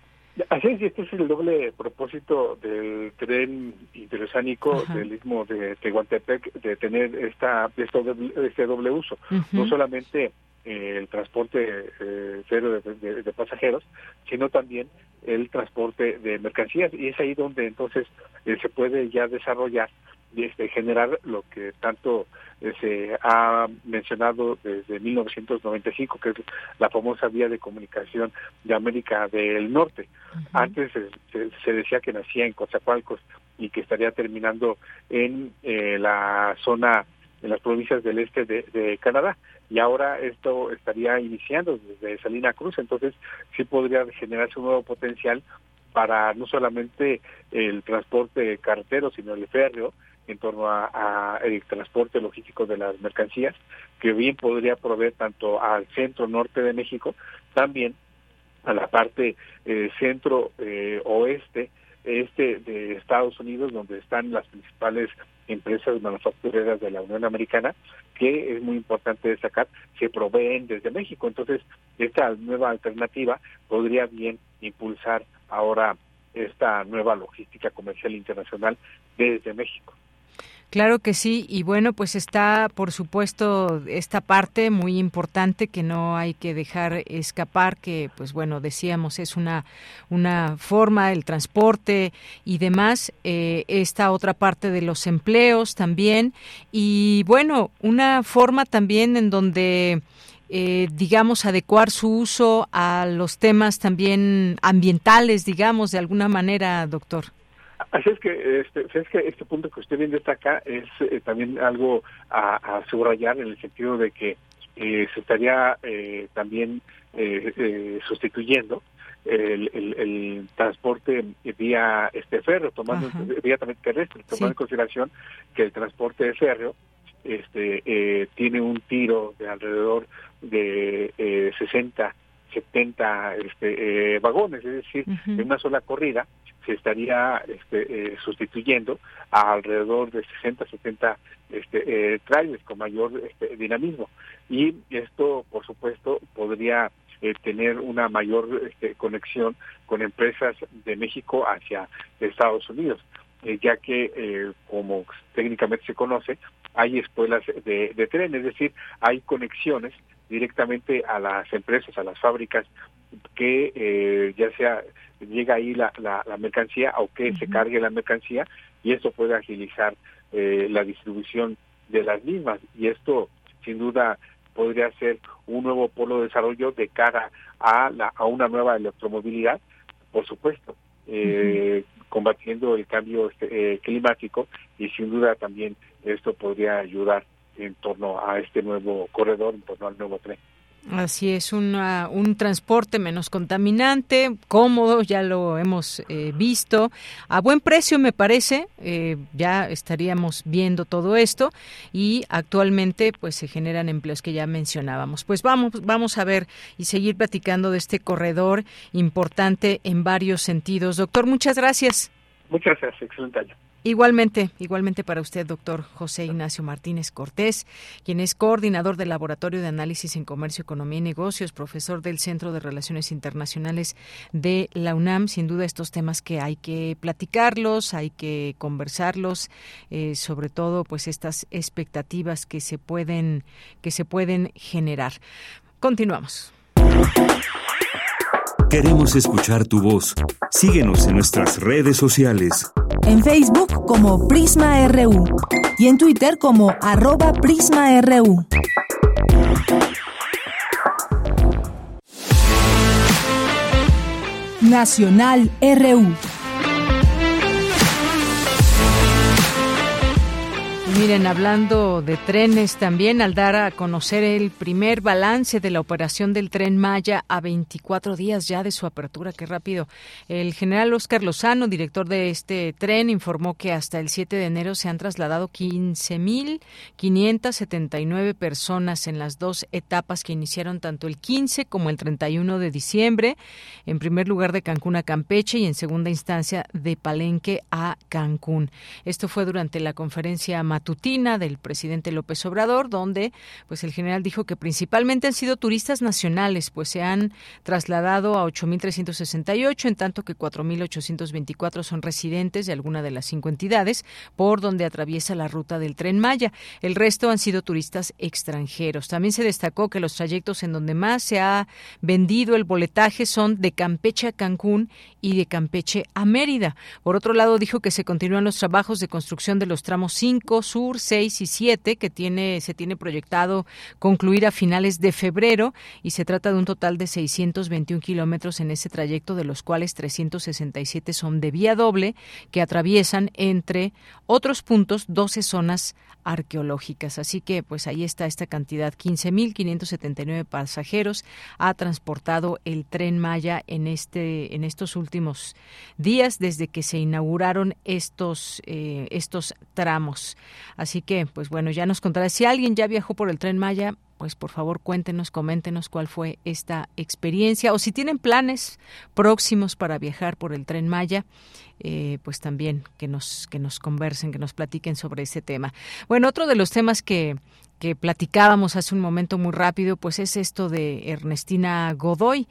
Así es, este es el doble propósito del tren interoceánico del istmo de Tehuantepec, de tener esta, este doble uso. No solamente eh, el transporte eh, cero de, pasajeros, sino también el transporte de mercancías. Y es ahí donde entonces eh, se puede ya desarrollar este, generar lo que tanto eh, se ha mencionado desde 1995, que es la famosa vía de comunicación de América del Norte. Antes se, decía que nacía en Coatzacoalcos y que estaría terminando en eh, la zona, en las provincias del este de, Canadá. Y ahora esto estaría iniciando desde Salina Cruz, entonces sí podría generarse un nuevo potencial para no solamente el transporte carretero, sino el férreo, en torno a, el transporte logístico de las mercancías, que bien podría proveer tanto al centro norte de México, también a la parte eh, centro eh, oeste este de Estados Unidos, donde están las principales empresas manufactureras de la Unión Americana, que es muy importante destacar, se proveen desde México. Entonces, esta nueva alternativa podría bien impulsar ahora esta nueva logística comercial internacional desde México. Claro que sí, y bueno, pues está, por supuesto, esta parte muy importante que no hay que dejar escapar, que, pues bueno, decíamos, es una, una forma, el transporte y demás, eh, esta otra parte de los empleos también, y bueno, una forma también en donde... Eh, digamos, adecuar su uso a los temas también ambientales, digamos, de alguna manera, doctor. Así es que este, es que este punto que usted bien destaca es eh, también algo a, subrayar en el sentido de que eh, se estaría eh, también sustituyendo el, transporte vía este ferro, tomando vía también terrestre, tomando en consideración que el transporte férreo este tiene un tiro de alrededor de 60 70 este, vagones, es decir, en una sola corrida se estaría este, eh, sustituyendo a alrededor de 60, 70 este, eh, trailers con mayor este, dinamismo. Y esto, por supuesto, podría eh, tener una mayor este, conexión con empresas de México hacia Estados Unidos, eh, ya que, como técnicamente se conoce, hay escuelas de, de tren, es decir, hay conexiones directamente a las empresas, a las fábricas que ya sea llega ahí la, la, mercancía o que se cargue la mercancía y esto puede agilizar eh, la distribución de las mismas. Y esto sin duda podría ser un nuevo polo de desarrollo de cara a, la, a una nueva electromovilidad, por supuesto, eh, combatiendo el cambio este, eh, climático y sin duda también esto podría ayudar en torno a este nuevo corredor, en torno al nuevo tren. Así es, un transporte menos contaminante, cómodo, ya lo hemos eh, visto, a buen precio me parece, eh, ya estaríamos viendo todo esto y actualmente pues se generan empleos que ya mencionábamos. Pues vamos, vamos a ver y seguir platicando de este corredor importante en varios sentidos. Doctor, muchas gracias. Muchas gracias, excelente año. Igualmente, igualmente para usted, doctor José Ignacio Martínez Cortés, quien es coordinador del Laboratorio de Análisis en Comercio, Economía y Negocios, profesor del Centro de Relaciones Internacionales de la UNAM. Sin duda, estos temas que hay que platicarlos, hay que conversarlos, eh, sobre todo, pues estas expectativas que se pueden que se pueden generar. Continuamos. Queremos escuchar tu voz. Síguenos en nuestras redes sociales. En Facebook como Prisma RU y en Twitter como arroba PrismaRU. Nacional RU. Miren, hablando de trenes también, al dar a conocer el primer balance de la operación del tren Maya a 24 días ya de su apertura, qué rápido. El general Oscar Lozano, director de este tren, informó que hasta el 7 de enero se han trasladado 15.579 personas en las dos etapas que iniciaron tanto el 15 como el 31 de diciembre, en primer lugar de Cancún a Campeche y en segunda instancia de Palenque a Cancún. Esto fue durante la conferencia tutina del presidente López Obrador, donde pues el general dijo que principalmente han sido turistas nacionales, pues se han trasladado a 8.368, en tanto que 4.824 son residentes de alguna de las cinco entidades por donde atraviesa la ruta del tren Maya. El resto han sido turistas extranjeros. También se destacó que los trayectos en donde más se ha vendido el boletaje son de Campeche a Cancún y de Campeche a Mérida. Por otro lado, dijo que se continúan los trabajos de construcción de los tramos 5, Sur 6 y 7 que tiene se tiene proyectado concluir a finales de febrero y se trata de un total de 621 kilómetros en ese trayecto, de los cuales 367 son de vía doble que atraviesan entre otros puntos 12 zonas arqueológicas. Así que pues ahí está esta cantidad, 15.579 pasajeros ha transportado el tren Maya en este en estos últimos días desde que se inauguraron estos eh, estos tramos. Así que, pues bueno, ya nos contará. Si alguien ya viajó por el tren Maya, pues por favor cuéntenos, coméntenos cuál fue esta experiencia o si tienen planes próximos para viajar por el tren Maya. Eh, pues también que nos que nos conversen, que nos platiquen sobre ese tema. Bueno, otro de los temas que que platicábamos hace un momento muy rápido, pues es esto de Ernestina Godoy,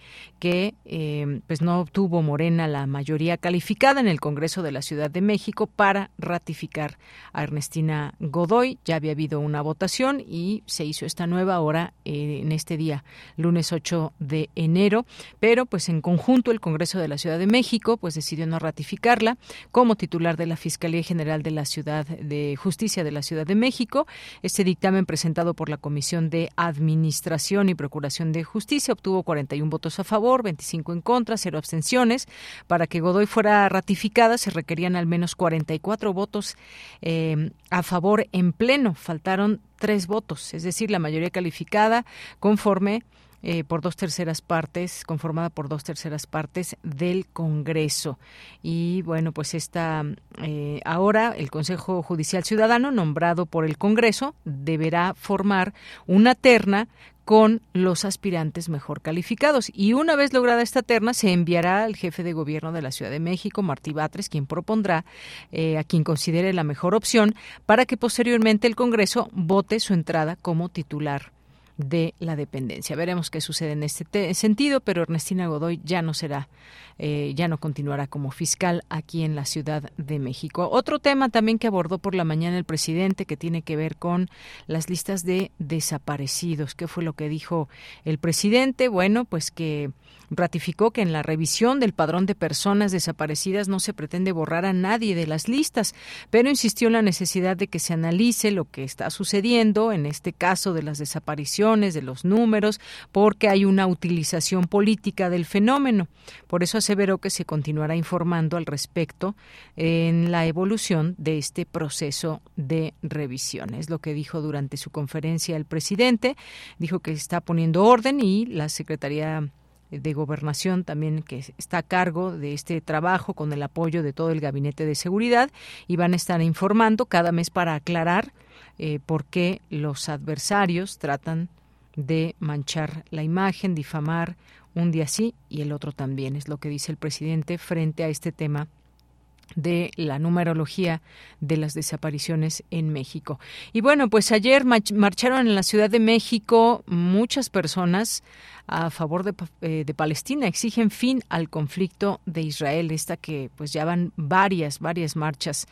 que eh, pues no obtuvo Morena la mayoría calificada en el Congreso de la Ciudad de México para ratificar a Ernestina Godoy. Ya había habido una votación y se hizo esta nueva hora eh, en este día, lunes 8 de enero, pero pues en conjunto el Congreso de la Ciudad de México pues decidió no ratificarla como titular de la Fiscalía General de la Ciudad de Justicia de la Ciudad de México. Este dictamen presentado por la Comisión de Administración y Procuración de Justicia obtuvo 41 votos a favor, 25 en contra, cero abstenciones. Para que Godoy fuera ratificada se requerían al menos 44 votos eh, a favor en pleno. Faltaron tres votos, es decir, la mayoría calificada conforme eh, por dos terceras partes, conformada por dos terceras partes del Congreso. Y bueno, pues esta eh, ahora el Consejo Judicial Ciudadano, nombrado por el Congreso, deberá formar una terna con los aspirantes mejor calificados. Y una vez lograda esta terna, se enviará al jefe de gobierno de la Ciudad de México, Martí Batres, quien propondrá eh, a quien considere la mejor opción para que posteriormente el Congreso vote su entrada como titular de la dependencia. Veremos qué sucede en este sentido, pero Ernestina Godoy ya no será, eh, ya no continuará como fiscal aquí en la Ciudad de México. Otro tema también que abordó por la mañana el presidente que tiene que ver con las listas de desaparecidos. ¿Qué fue lo que dijo el presidente? Bueno, pues que ratificó que en la revisión del padrón de personas desaparecidas no se pretende borrar a nadie de las listas, pero insistió en la necesidad de que se analice lo que está sucediendo en este caso de las desapariciones, de los números, porque hay una utilización política del fenómeno. Por eso aseveró que se continuará informando al respecto en la evolución de este proceso de revisión. Es lo que dijo durante su conferencia el presidente. Dijo que está poniendo orden y la Secretaría de Gobernación también que está a cargo de este trabajo con el apoyo de todo el Gabinete de Seguridad y van a estar informando cada mes para aclarar eh, por qué los adversarios tratan de manchar la imagen, difamar un día sí y el otro también. Es lo que dice el presidente frente a este tema de la numerología de las desapariciones en México. Y bueno, pues ayer marcharon en la Ciudad de México muchas personas a favor de, eh, de, Palestina, exigen fin al conflicto de Israel, esta que pues ya van varias, varias marchas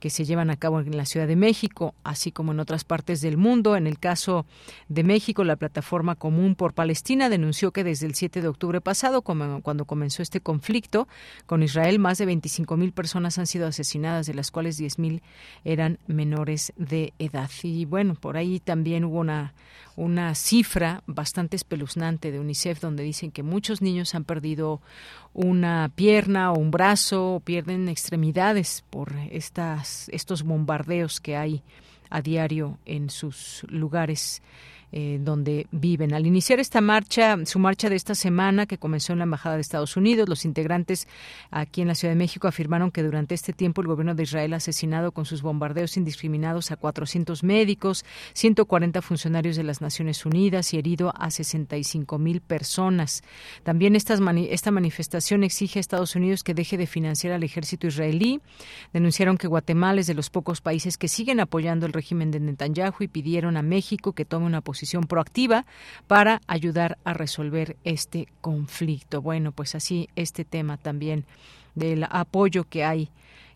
que se llevan a cabo en la Ciudad de México, así como en otras partes del mundo. En el caso de México, la Plataforma Común por Palestina denunció que desde el 7 de octubre pasado, cuando comenzó este conflicto con Israel, más de 25 mil personas han sido asesinadas, de las cuales 10 mil eran menores de edad. Y bueno, por ahí también hubo una, una cifra bastante espeluznante de UNICEF donde dicen que muchos niños han perdido una pierna o un brazo o pierden extremidades por estas, estos bombardeos que hay a diario en sus lugares eh, donde viven. Al iniciar esta marcha, su marcha de esta semana, que comenzó en la Embajada de Estados Unidos, los integrantes aquí en la Ciudad de México afirmaron que durante este tiempo el gobierno de Israel ha asesinado con sus bombardeos indiscriminados a 400 médicos, 140 funcionarios de las Naciones Unidas y herido a 65 mil personas. También estas esta manifestación exige a Estados Unidos que deje de financiar al ejército israelí. Denunciaron que Guatemala es de los pocos países que siguen apoyando el régimen de Netanyahu y pidieron a México que tome una posición proactiva para ayudar a resolver este conflicto. Bueno, pues así este tema también del apoyo que hay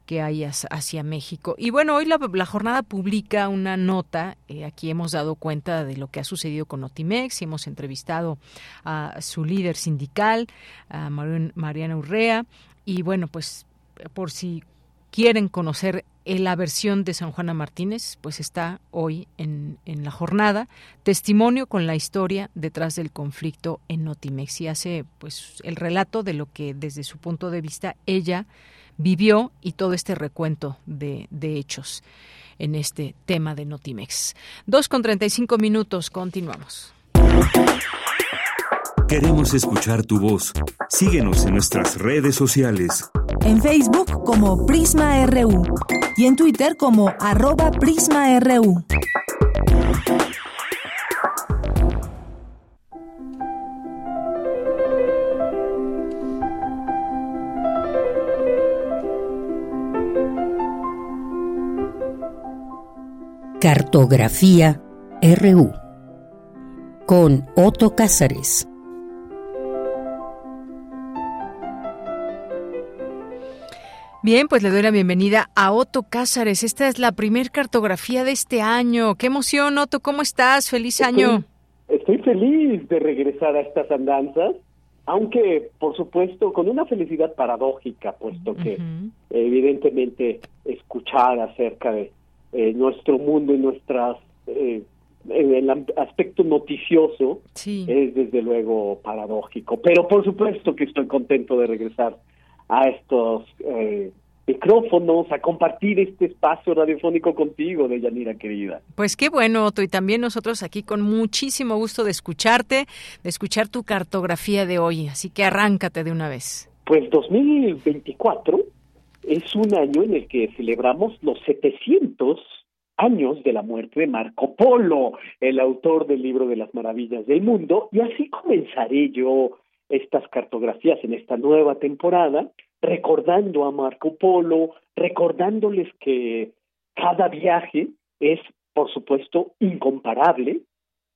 que hay hacia México. Y bueno, hoy la, jornada publica una nota, eh, aquí hemos dado cuenta de lo que ha sucedido con Notimex y hemos entrevistado a su líder sindical, a Mariana Urrea, y bueno, pues por si quieren conocer la versión de San Juana Martínez, pues está hoy en, en, la jornada, testimonio con la historia detrás del conflicto en Notimex y hace pues el relato de lo que desde su punto de vista ella vivió y todo este recuento de, de hechos en este tema de Notimex. Dos con treinta y cinco minutos, continuamos. Queremos escuchar tu voz. Síguenos en nuestras redes sociales. En Facebook como Prisma RU y en Twitter como arroba prisma.ru. Cartografía RU con Otto Cázares. Bien, pues le doy la bienvenida a Otto Cázares. Esta es la primer cartografía de este año. Qué emoción, Otto. ¿Cómo estás? Feliz año. Estoy, feliz de regresar a estas andanzas, aunque, por supuesto, con una felicidad paradójica, puesto que evidentemente escuchar acerca de eh, nuestro mundo y nuestras eh, el aspecto noticioso es desde luego paradójico, pero por supuesto que estoy contento de regresar a estos eh, micrófonos, a compartir este espacio radiofónico contigo, Deyanira querida. Pues qué bueno, Otto, y también nosotros aquí con muchísimo gusto de escucharte, de escuchar tu cartografía de hoy, así que arráncate de una vez. Pues 2024 es un año en el que celebramos los 700 años de la muerte de Marco Polo, el autor del libro de las maravillas del mundo, y así comenzaré yo estas cartografías en esta nueva temporada, recordando a Marco Polo, recordándoles que cada viaje es, por supuesto, incomparable.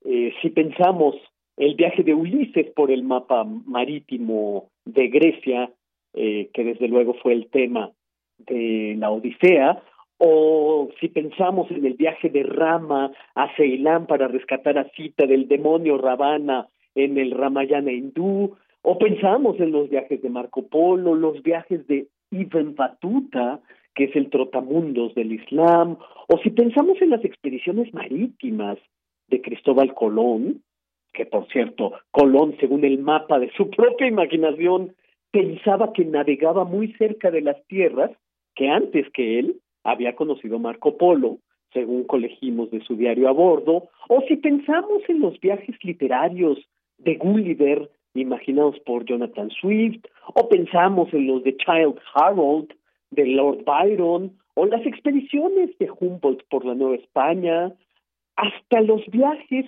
Eh, si pensamos el viaje de Ulises por el mapa marítimo de Grecia, eh, que desde luego fue el tema de la Odisea, o si pensamos en el viaje de Rama a Ceilán para rescatar a Sita del demonio Ravana en el Ramayana hindú, o pensamos en los viajes de Marco Polo, los viajes de Ibn Battuta, que es el trotamundos del Islam, o si pensamos en las expediciones marítimas de Cristóbal Colón, que por cierto, Colón, según el mapa de su <laughs> propia imaginación, pensaba que navegaba muy cerca de las tierras que antes que él había conocido Marco Polo, según colegimos de su diario a bordo, o si pensamos en los viajes literarios de Gulliver, imaginados por Jonathan Swift, o pensamos en los de Child Harold, de Lord Byron, o las expediciones de Humboldt por la Nueva España, hasta los viajes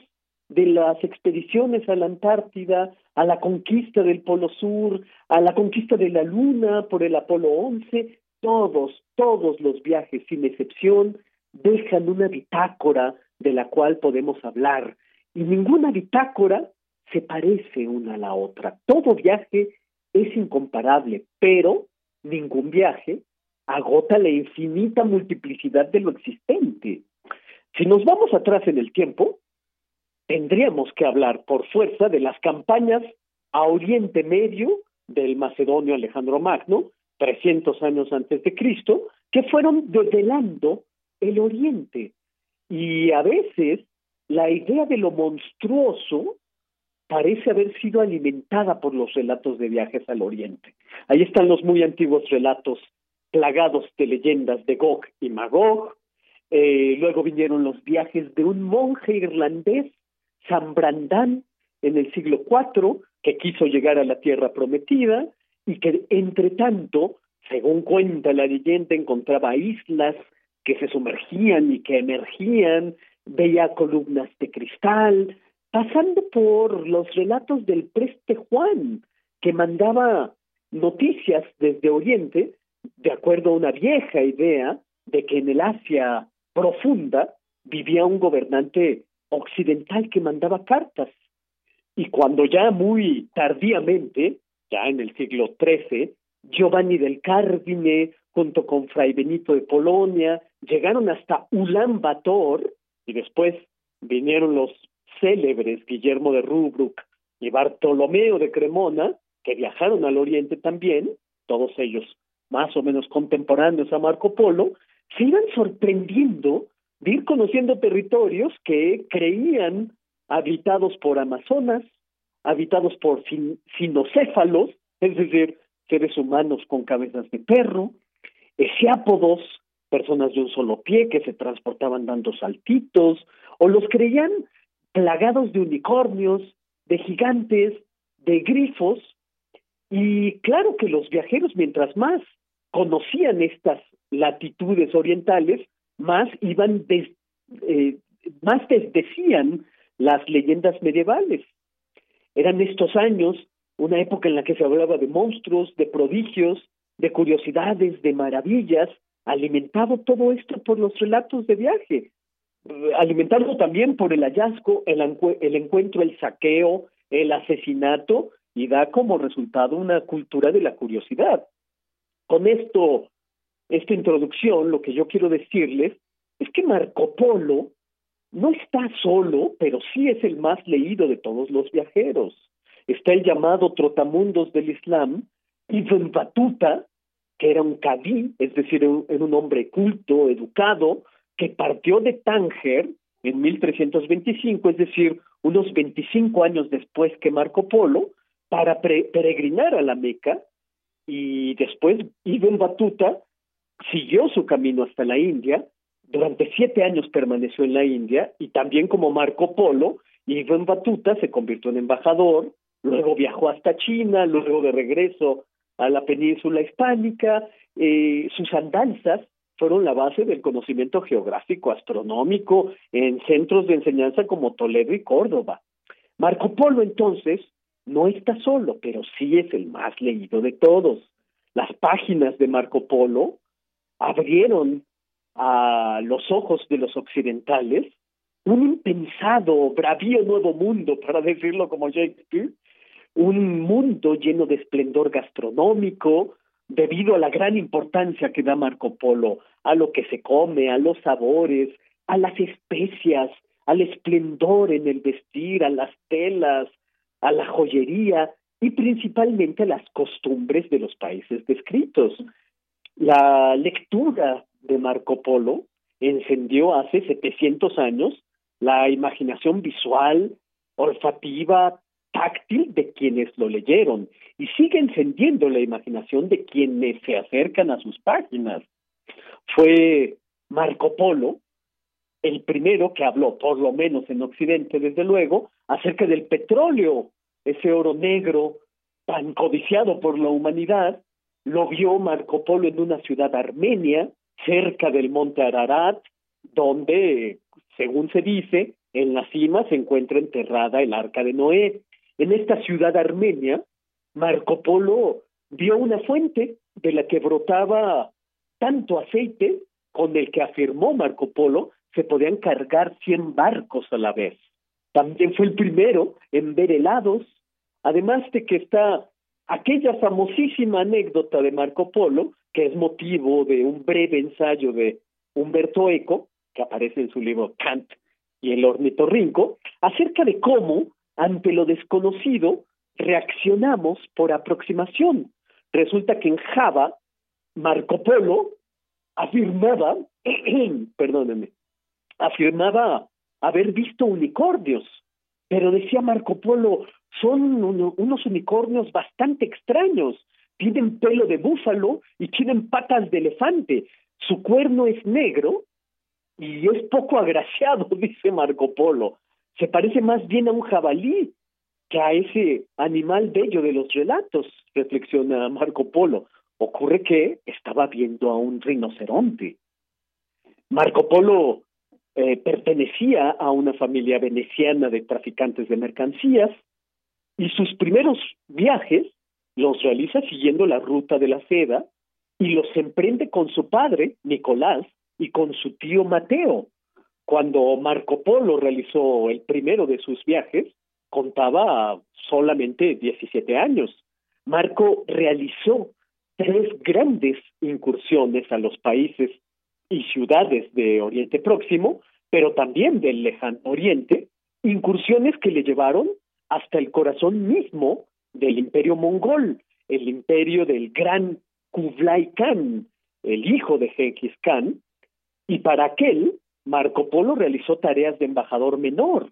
de las expediciones a la Antártida, a la conquista del Polo Sur, a la conquista de la Luna por el Apolo 11, todos, todos los viajes, sin excepción, dejan una bitácora de la cual podemos hablar. Y ninguna bitácora se parece una a la otra. Todo viaje es incomparable, pero ningún viaje agota la infinita multiplicidad de lo existente. Si nos vamos atrás en el tiempo, tendríamos que hablar por fuerza de las campañas a Oriente Medio del macedonio Alejandro Magno, 300 años antes de Cristo, que fueron desvelando el Oriente. Y a veces la idea de lo monstruoso parece haber sido alimentada por los relatos de viajes al Oriente. Ahí están los muy antiguos relatos plagados de leyendas de Gog y Magog. Eh, luego vinieron los viajes de un monje irlandés, San Brandán, en el siglo IV, que quiso llegar a la tierra prometida y que entre tanto, según cuenta la leyenda, encontraba islas que se sumergían y que emergían, veía columnas de cristal, pasando por los relatos del preste Juan, que mandaba noticias desde Oriente, de acuerdo a una vieja idea de que en el Asia profunda vivía un gobernante occidental que mandaba cartas. Y cuando ya muy tardíamente ya en el siglo XIII, Giovanni del Carmine, junto con Fray Benito de Polonia, llegaron hasta Ulan Bator y después vinieron los célebres Guillermo de Rubruck y Bartolomeo de Cremona, que viajaron al Oriente también, todos ellos más o menos contemporáneos a Marco Polo, se iban sorprendiendo de ir conociendo territorios que creían habitados por amazonas, habitados por sinocéfalos, es decir, seres humanos con cabezas de perro, esiápodos, personas de un solo pie que se transportaban dando saltitos, o los creían plagados de unicornios, de gigantes, de grifos, y claro que los viajeros, mientras más conocían estas latitudes orientales, más iban eh, más desdecían las leyendas medievales. Eran estos años una época en la que se hablaba de monstruos, de prodigios, de curiosidades, de maravillas, alimentado todo esto por los relatos de viaje. Alimentado también por el hallazgo, el, el encuentro, el saqueo, el asesinato, y da como resultado una cultura de la curiosidad. Con esto, esta introducción, lo que yo quiero decirles es que Marco Polo no está solo, pero sí es el más leído de todos los viajeros. Está el llamado Trotamundos del Islam, Ibn Batuta, que era un cadí, es decir, era un hombre culto, educado, que partió de Tánger en 1325, es decir, unos 25 años después que Marco Polo, para peregrinar a la Meca, y después Ibn Batuta siguió su camino hasta la India, durante siete años permaneció en la India, y también como Marco Polo, Ibn Batuta se convirtió en embajador, luego viajó hasta China, luego de regreso a la península hispánica, eh, sus andanzas fueron la base del conocimiento geográfico astronómico en centros de enseñanza como Toledo y Córdoba. Marco Polo entonces no está solo, pero sí es el más leído de todos. Las páginas de Marco Polo abrieron a los ojos de los occidentales un impensado, bravío nuevo mundo, <laughs> para decirlo como Shakespeare, un mundo lleno de esplendor gastronómico, debido a la gran importancia que da Marco Polo a lo que se come, a los sabores, a las especias, al esplendor en el vestir, a las telas, a la joyería y principalmente a las costumbres de los países descritos. La lectura de Marco Polo encendió hace 700 años la imaginación visual, olfativa, táctil de quienes lo leyeron y sigue encendiendo la imaginación de quienes se acercan a sus páginas. Fue Marco Polo el primero que habló, por lo menos en Occidente, desde luego, acerca del petróleo, ese oro negro tan codiciado por la humanidad, lo vio Marco Polo en una ciudad armenia, cerca del monte Ararat, donde, según se dice, en la cima se encuentra enterrada el arca de Noé. En esta ciudad armenia, Marco Polo vio una fuente de la que brotaba tanto aceite con el que afirmó Marco Polo se podían cargar 100 barcos a la vez. También fue el primero en ver helados, además de que está aquella famosísima anécdota de Marco Polo, que es motivo de un breve ensayo de Humberto Eco, que aparece en su libro Kant y el ornitorrinco, acerca de cómo, ante lo desconocido, reaccionamos por aproximación. Resulta que en Java, Marco Polo afirmaba, <clears throat> perdónenme, afirmaba haber visto unicornios, pero decía Marco Polo, son unos unicornios bastante extraños, tienen pelo de búfalo y tienen patas de elefante, su cuerno es negro y es poco agraciado, <laughs> dice Marco Polo, se parece más bien a un jabalí que a ese animal bello de los relatos, reflexiona Marco Polo. Ocurre que estaba viendo a un rinoceronte. Marco Polo eh, pertenecía a una familia veneciana de traficantes de mercancías y sus primeros viajes los realiza siguiendo la ruta de la seda y los emprende con su padre, Nicolás, y con su tío Mateo. Cuando Marco Polo realizó el primero de sus viajes, contaba solamente 17 años. Marco realizó tres grandes incursiones a los países y ciudades de Oriente Próximo, pero también del lejano Oriente, incursiones que le llevaron hasta el corazón mismo del imperio mongol, el imperio del gran Kublai Khan, el hijo de Genghis Khan, y para aquel Marco Polo realizó tareas de embajador menor,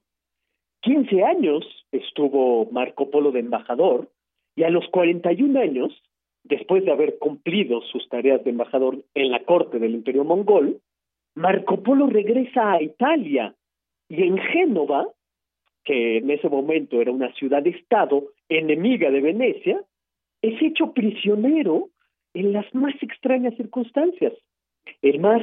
15 años estuvo Marco Polo de embajador y a los 41 años, después de haber cumplido sus tareas de embajador en la corte del Imperio Mongol, Marco Polo regresa a Italia y en Génova, que en ese momento era una ciudad-estado enemiga de Venecia, es hecho prisionero en las más extrañas circunstancias. El más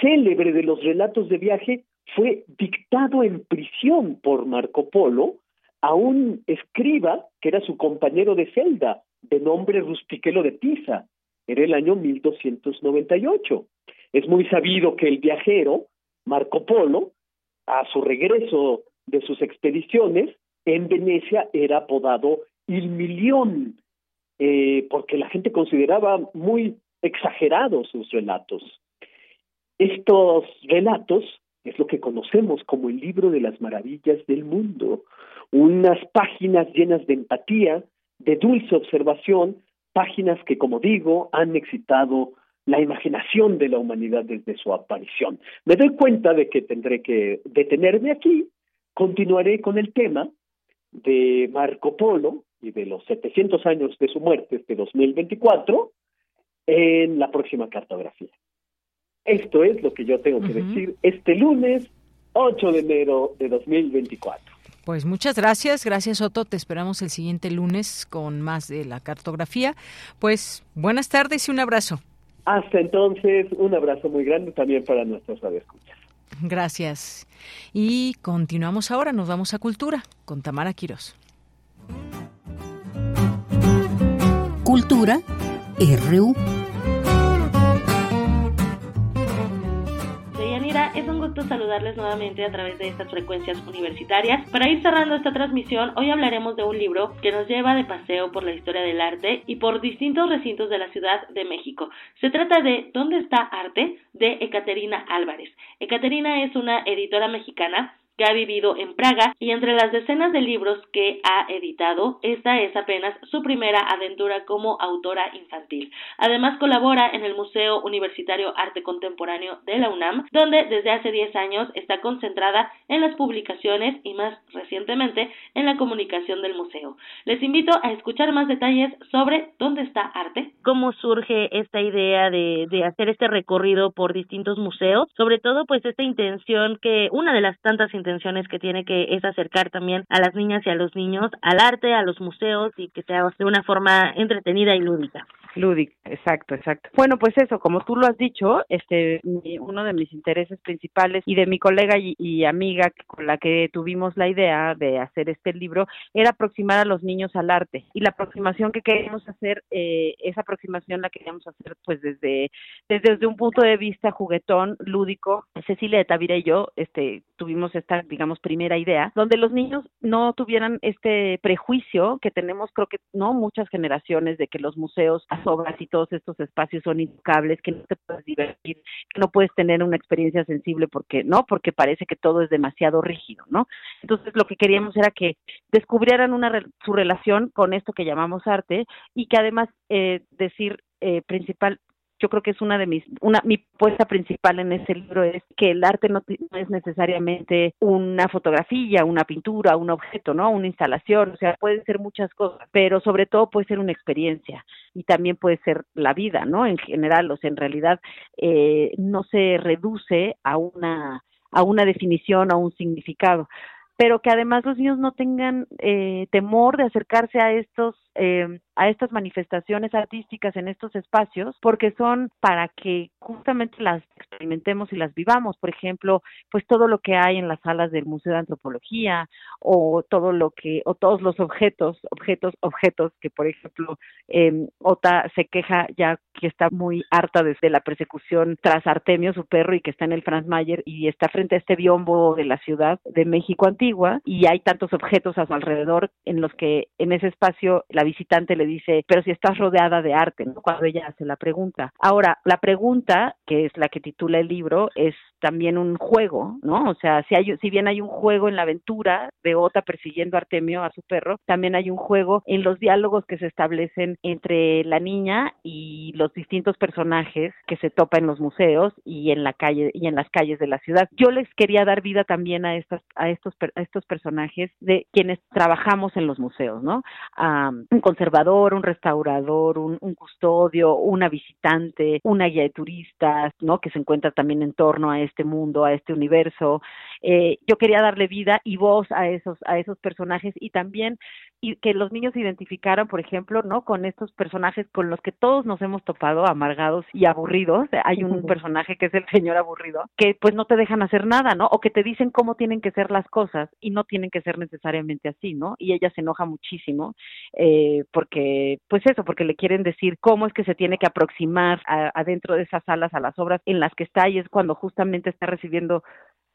célebre de los relatos de viaje fue dictado en prisión por Marco Polo a un escriba que era su compañero de celda, de nombre Rustiquelo de Pisa. Era el año 1298. Es muy sabido que el viajero, Marco Polo, a su regreso de sus expediciones, en Venecia era apodado Il Milión, eh, porque la gente consideraba muy exagerados sus relatos. Estos relatos es lo que conocemos como el libro de las maravillas del mundo, unas páginas llenas de empatía, de dulce observación, páginas que, como digo, han excitado la imaginación de la humanidad desde su aparición. Me doy cuenta de que tendré que detenerme aquí, continuaré con el tema de Marco Polo y de los 700 años de su muerte, este 2024, en la próxima cartografía. Esto es lo que yo tengo que decir este lunes 8 de enero de 2024. Pues muchas gracias, gracias Otto, te esperamos el siguiente lunes con más de la cartografía. Pues buenas tardes y un abrazo. Hasta entonces, un abrazo muy grande también para nuestros radioescuchas. Gracias. Y continuamos ahora, nos vamos a Cultura con Tamara Quiros. Cultura RU. Es un gusto saludarles nuevamente a través de estas frecuencias universitarias. Para ir cerrando esta transmisión, hoy hablaremos de un libro que nos lleva de paseo por la historia del arte y por distintos recintos de la Ciudad de México. Se trata de ¿Dónde está arte? de Ecaterina Álvarez. Ecaterina es una editora mexicana que ha vivido en Praga y entre las decenas de libros que ha editado, esta es apenas su primera aventura como autora infantil. Además colabora en el Museo Universitario Arte Contemporáneo de la UNAM, donde desde hace 10 años está concentrada en las publicaciones y más recientemente en la comunicación del museo. Les invito a escuchar más detalles sobre dónde está arte, cómo surge esta idea de, de hacer este recorrido por distintos museos, sobre todo pues esta intención que una de las tantas intenciones que tiene que es acercar también a las niñas y a los niños al arte, a los museos y que sea de una forma entretenida y lúdica. Lúdica, exacto, exacto. Bueno, pues eso, como tú lo has dicho, este, uno de mis intereses principales y de mi colega y, amiga con la que tuvimos la idea de hacer este libro era aproximar a los niños al arte y la aproximación que queríamos hacer, eh, esa aproximación la queríamos hacer pues desde, desde, un punto de vista juguetón, lúdico. Cecilia de Tavira y yo, este, tuvimos esta, digamos, primera idea, donde los niños no tuvieran este prejuicio que tenemos, creo que no muchas generaciones de que los museos obras y todos estos espacios son intocables, que no te puedes divertir, que no puedes tener una experiencia sensible porque no, porque parece que todo es demasiado rígido, ¿no? Entonces lo que queríamos era que descubrieran una su relación con esto que llamamos arte y que además eh, decir eh, principal yo creo que es una de mis, una, mi puesta principal en ese libro es que el arte no, es necesariamente una fotografía, una pintura, un objeto, ¿no? Una instalación, o sea, pueden ser muchas cosas, pero sobre todo puede ser una experiencia y también puede ser la vida, ¿no? En general, o sea, en realidad eh, no se reduce a una a una definición, a un significado pero que además los niños no tengan eh, temor de acercarse a estos eh, a estas manifestaciones artísticas en estos espacios porque son para que justamente las experimentemos y las vivamos. Por ejemplo pues todo lo que hay en las salas del museo de antropología o todo lo que o todos los objetos objetos objetos que por ejemplo eh, Ota se queja ya que está muy harta desde la persecución tras Artemio su perro y que está en el Franz Mayer y está frente a este biombo de la ciudad de México antigua y hay tantos objetos a su alrededor en los que en ese espacio la visitante le dice, pero si estás rodeada de arte. Cuando ella hace la pregunta. Ahora, la pregunta, que es la que titula el libro, es también un juego, ¿no? O sea, si, hay, si bien hay un juego en la aventura de Ota persiguiendo a Artemio, a su perro, también hay un juego en los diálogos que se establecen entre la niña y los distintos personajes que se topa en los museos y en la calle y en las calles de la ciudad. Yo les quería dar vida también a estas a estos a estos personajes de quienes trabajamos en los museos, ¿no? Un conservador, un restaurador, un, custodio, una visitante, una guía de turistas, ¿no? Que se encuentra también en torno a este mundo, a este universo. Eh, yo quería darle vida y voz a esos, a esos personajes y también y que los niños se identificaran, por ejemplo, ¿no? Con estos personajes con los que todos nos hemos topado, amargados y aburridos. Hay un personaje que es el señor aburrido, que pues no te dejan hacer nada, ¿no? O que te dicen cómo tienen que ser las cosas y no tienen que ser necesariamente así, ¿no? Y ella se enoja muchísimo eh, porque, pues eso, porque le quieren decir cómo es que se tiene que aproximar adentro de esas salas a las obras en las que está y es cuando justamente está recibiendo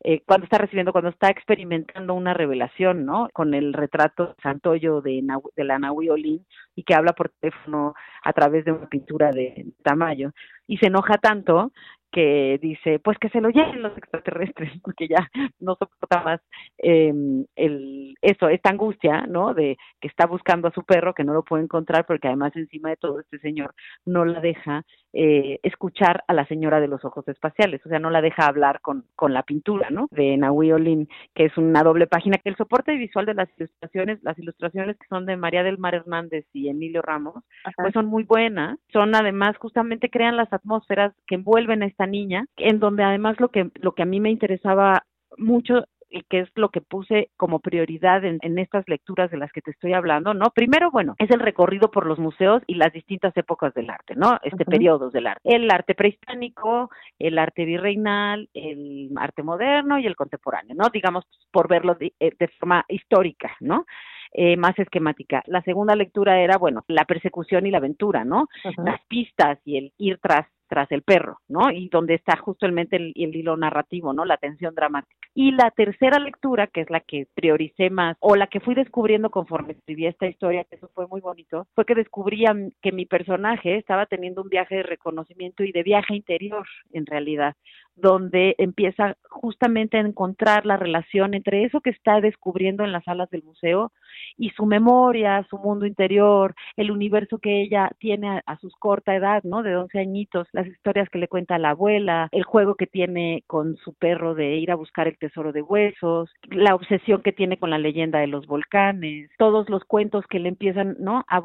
eh, cuando está recibiendo, cuando está experimentando una revelación, ¿no? Con el retrato Santoyo de, de la Nahui Olin y que habla por teléfono a través de una pintura de Tamayo y se enoja tanto que dice, pues que se lo lleven los extraterrestres, <laughs> porque ya no soporta más eh, el, eso, esta angustia, ¿no? De que está buscando a su perro, que no lo puede encontrar, porque además encima de todo este señor no la deja eh, escuchar a la señora de los ojos espaciales, o sea, no la deja hablar con, con la pintura, ¿no? De Nahui Olin, que es una doble página, que el soporte visual de las ilustraciones, las ilustraciones que son de María del Mar Hernández y Emilio Ramos, pues son muy buenas, son además justamente crean las atmósferas que envuelven a esta niña, en donde además lo que, lo que a mí me interesaba mucho y que es lo que puse como prioridad en, estas lecturas de las que te estoy hablando, ¿no? Primero, bueno, es el recorrido por los museos y las distintas épocas del arte, ¿no? Este periodos del arte. El arte prehispánico, el arte virreinal, el arte moderno y el contemporáneo, ¿no? Digamos, por verlo de, eh, de forma histórica, ¿no? Eh, más esquemática. La segunda lectura era, bueno, la persecución y la aventura, ¿no? Las pistas y el ir tras tras el perro, ¿no? Y donde está justamente el, el, hilo narrativo, ¿no? La tensión dramática. Y la tercera lectura, que es la que prioricé más, o la que fui descubriendo conforme escribí esta historia, que eso fue muy bonito, fue que descubría que mi personaje estaba teniendo un viaje de reconocimiento y de viaje interior, en realidad, donde empieza justamente a encontrar la relación entre eso que está descubriendo en las salas del museo y su memoria, su mundo interior, el universo que ella tiene a, su corta edad, ¿no? De 11 añitos, las historias que le cuenta la abuela, el juego que tiene con su perro de ir a buscar el tesoro de huesos, la obsesión que tiene con la leyenda de los volcanes, todos los cuentos que le empiezan, ¿no? A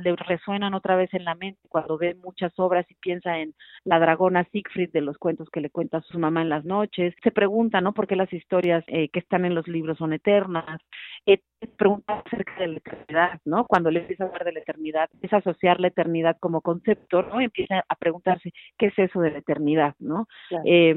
le resuenan otra vez en la mente cuando ve muchas obras y piensa en la dragona Siegfried de los cuentos que le cuenta a su mamá en las noches, se pregunta, ¿no? ¿Por qué las historias eh, que están en los libros son eternas? Eh, pregunta acerca de la eternidad, ¿no? Cuando le empieza a hablar de la eternidad, a asociar la eternidad como concepto, ¿no? Y empieza a preguntarse qué es eso de la eternidad, ¿no? Eh,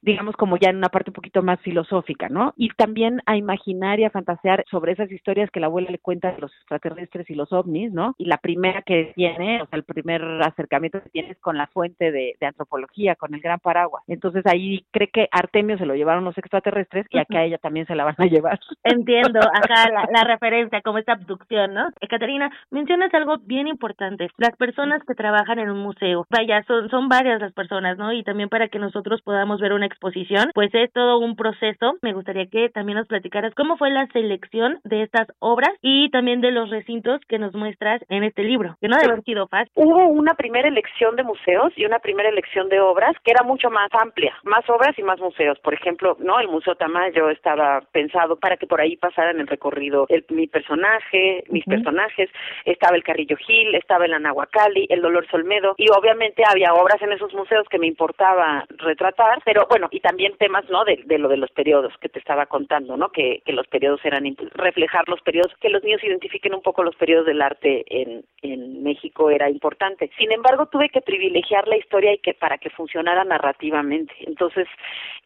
digamos como ya en una parte un poquito más filosófica, ¿no? Y también a imaginar y a fantasear sobre esas historias que la abuela le cuenta de los extraterrestres y los ovnis, ¿no? Y la primera que tiene, o sea, el primer acercamiento que tiene es con la fuente de, de antropología, con el gran paraguas. Entonces ahí cree que Artemio se lo llevaron los extraterrestres y acá a ella también se la van a llevar. Entiendo, acá la, referencia, como esta abducción, ¿no? Caterina, mencionas algo bien importante, las personas que trabajan en un museo, vaya, son, son varias las personas, ¿no? Y también para que nosotros podamos ver una exposición, pues es todo un proceso. Me gustaría que también nos platicaras cómo fue la selección de estas obras y también de los recintos que nos muestras en este libro, que no debe haber sido fácil. Hubo una primera elección de museos y una primera elección de obras que era mucho más amplia, más obras y más museos. Por ejemplo, ¿no? El Museo Tamayo estaba pensado para que por ahí pasaran el recorrido el, mi personaje, mis personajes, estaba el Carrillo Gil, estaba el Anahuacali, el Dolor Solmedo, y obviamente había obras en esos museos que me importaba retratar, pero bueno, y también temas, ¿no? De, de lo de los periodos que te estaba contando, ¿no? Que, que los periodos eran reflejar los periodos, que los niños identifiquen un poco los periodos del arte en, en México era importante. Sin embargo, tuve que privilegiar la historia y que para que funcionara narrativamente. Entonces,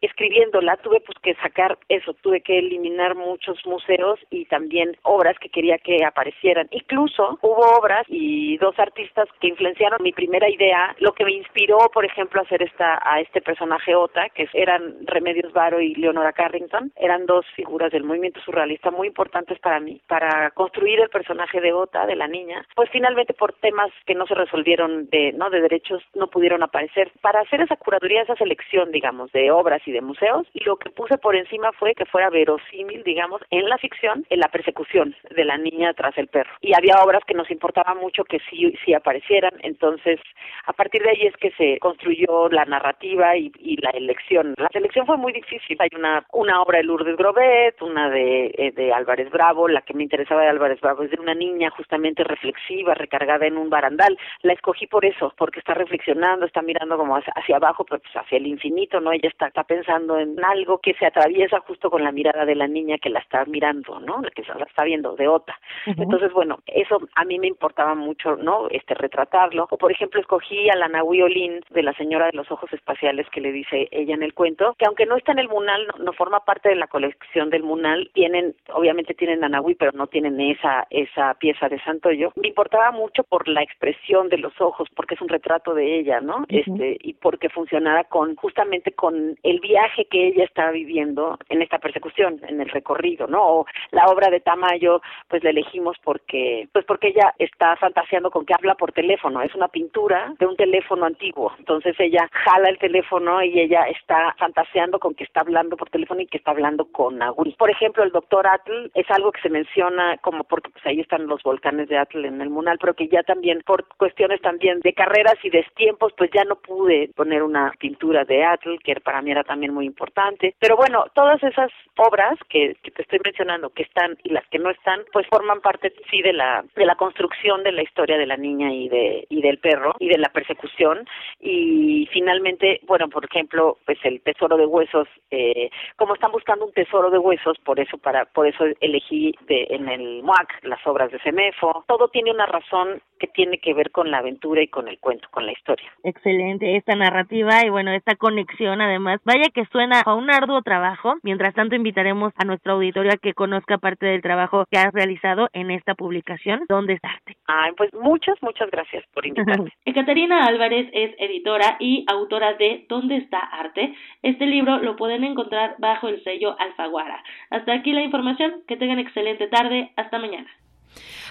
escribiéndola tuve pues que sacar eso, tuve que eliminar muchos museos y también obras que quería que aparecieran. Incluso hubo obras y dos artistas que influenciaron mi primera idea, lo que me inspiró, por ejemplo, a hacer esta a este personaje Ota, que eran Remedios Varo y Leonora Carrington, eran dos figuras del movimiento surrealista muy importantes para mí, para construir el personaje de Ota, de la niña. Pues finalmente por temas que no se resolvieron de no de derechos no pudieron aparecer. Para hacer esa curaduría, esa selección, digamos, de obras y de museos, lo que puse por encima fue que fuera verosímil, digamos, en la ficción, en la persecución de la niña tras el perro. Y había obras que nos importaba mucho que sí, sí aparecieran, entonces a partir de ahí es que se construyó la narrativa y, la elección. La selección fue muy difícil. Hay una, una obra de Lourdes Grobet, una de, eh, de Álvarez Bravo, la que me interesaba de Álvarez Bravo es de una niña justamente reflexiva, recargada en un barandal. La escogí por eso, porque está reflexionando, está mirando como hacia, abajo, pero pues hacia el infinito, ¿no? Ella está, está pensando en algo que se atraviesa justo con la mirada de la niña que la está mirando, ¿no? Que la está viendo de OTA. Entonces, bueno, eso a mí me importaba mucho, ¿no? Este, retratarlo. O, por ejemplo, escogí a la Nahui Olin de la señora de los ojos espaciales que le dice ella en el cuento, que aunque no está en el Munal, no, forma parte de la colección del Munal, tienen, obviamente tienen a Nahui, pero no tienen esa, esa pieza de Santoyo. Me importaba mucho por la expresión de los ojos, porque es un retrato de ella, ¿no? Este, y porque funcionara con, justamente con el viaje que ella está viviendo en esta persecución, en el recorrido, ¿no? O la obra de Tamayo, pues la elegimos porque, pues porque ella está fantaseando con que habla por teléfono. Es una pintura de un teléfono antiguo. Entonces ella jala el teléfono y ella está fantaseando con que está hablando por teléfono y que está hablando con Aguri. Por ejemplo, el doctor Atl es algo que se menciona como porque pues ahí están los volcanes de Atl en el Munal, pero que ya también por cuestiones también de carreras y de tiempos, pues ya no pude poner una pintura de Atl, que para mí era también muy importante. Pero bueno, todas esas obras que te estoy mencionando, que están y las que no están, pues forman parte sí de la de la construcción de la historia de la niña y de y del perro y de la persecución y finalmente, bueno, por ejemplo, pues el tesoro de huesos, eh, como están buscando un tesoro de huesos, por eso para por eso elegí de, en el MUAC las obras de Semefo. Todo tiene una razón que tiene que ver con la aventura y con el cuento, con la historia. Excelente esta narrativa y bueno, esta conexión además. Vaya que suena a un arduo trabajo. Mientras tanto, invitaremos a nuestro auditorio a que conozca parte del trabajo que has realizado en esta publicación, ¿Dónde estarte? Ay, pues muchas, muchas gracias por invitarme. <laughs> Ekaterina Álvarez es editora y autora de ¿Dónde está arte? Este libro lo pueden encontrar bajo el sello Alfaguara. Hasta aquí la información. Que tengan excelente tarde. Hasta mañana.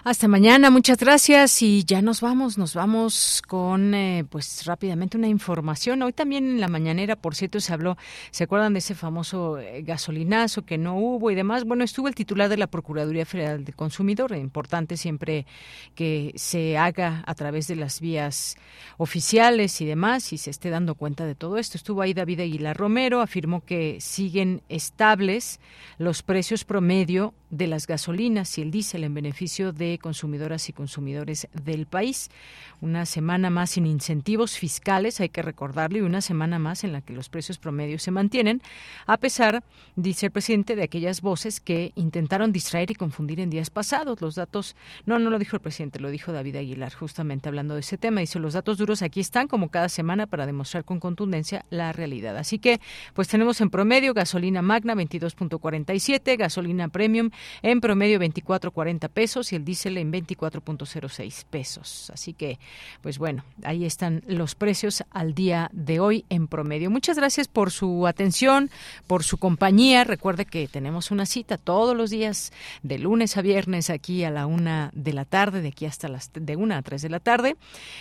Hasta mañana, muchas gracias y ya nos vamos, nos vamos con eh, pues rápidamente una información. Hoy también en la mañanera, por cierto, se habló, ¿se acuerdan de ese famoso eh, gasolinazo que no hubo y demás? Bueno, estuvo el titular de la Procuraduría Federal del Consumidor, importante siempre que se haga a través de las vías oficiales y demás y se esté dando cuenta de todo esto. Estuvo ahí David Aguilar Romero, afirmó que siguen estables los precios promedio de las gasolinas y el diésel en beneficio de consumidoras y consumidores del país. Una semana más sin incentivos fiscales, hay que recordarlo, y una semana más en la que los precios promedios se mantienen, a pesar, dice el presidente, de aquellas voces que intentaron distraer y confundir en días pasados. Los datos, no, no lo dijo el presidente, lo dijo David Aguilar, justamente hablando de ese tema. Dice, los datos duros aquí están, como cada semana, para demostrar con contundencia la realidad. Así que, pues tenemos en promedio gasolina magna 22.47, gasolina premium en promedio 24.40 pesos y el diésel en 24.06 pesos. Así que, pues bueno, ahí están los precios al día de hoy en promedio. Muchas gracias por su atención, por su compañía. Recuerde que tenemos una cita todos los días de lunes a viernes aquí a la una de la tarde, de aquí hasta las de una a tres de la tarde.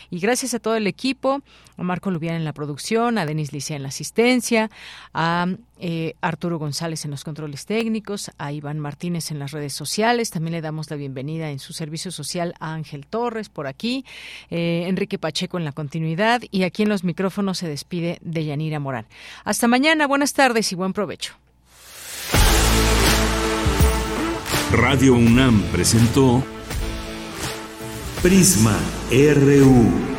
Y gracias a todo el equipo, a Marco Lubián en la producción, a Denis Licea en la asistencia, a eh, Arturo González en los controles técnicos, a Iván Martínez en las redes sociales. También le damos la bienvenida en su servicio social a Ángel Torres por aquí, eh, Enrique Pacheco en la continuidad y aquí en los micrófonos se despide de Yanira Morán. Hasta mañana, buenas tardes y buen provecho. Radio UNAM presentó Prisma RU.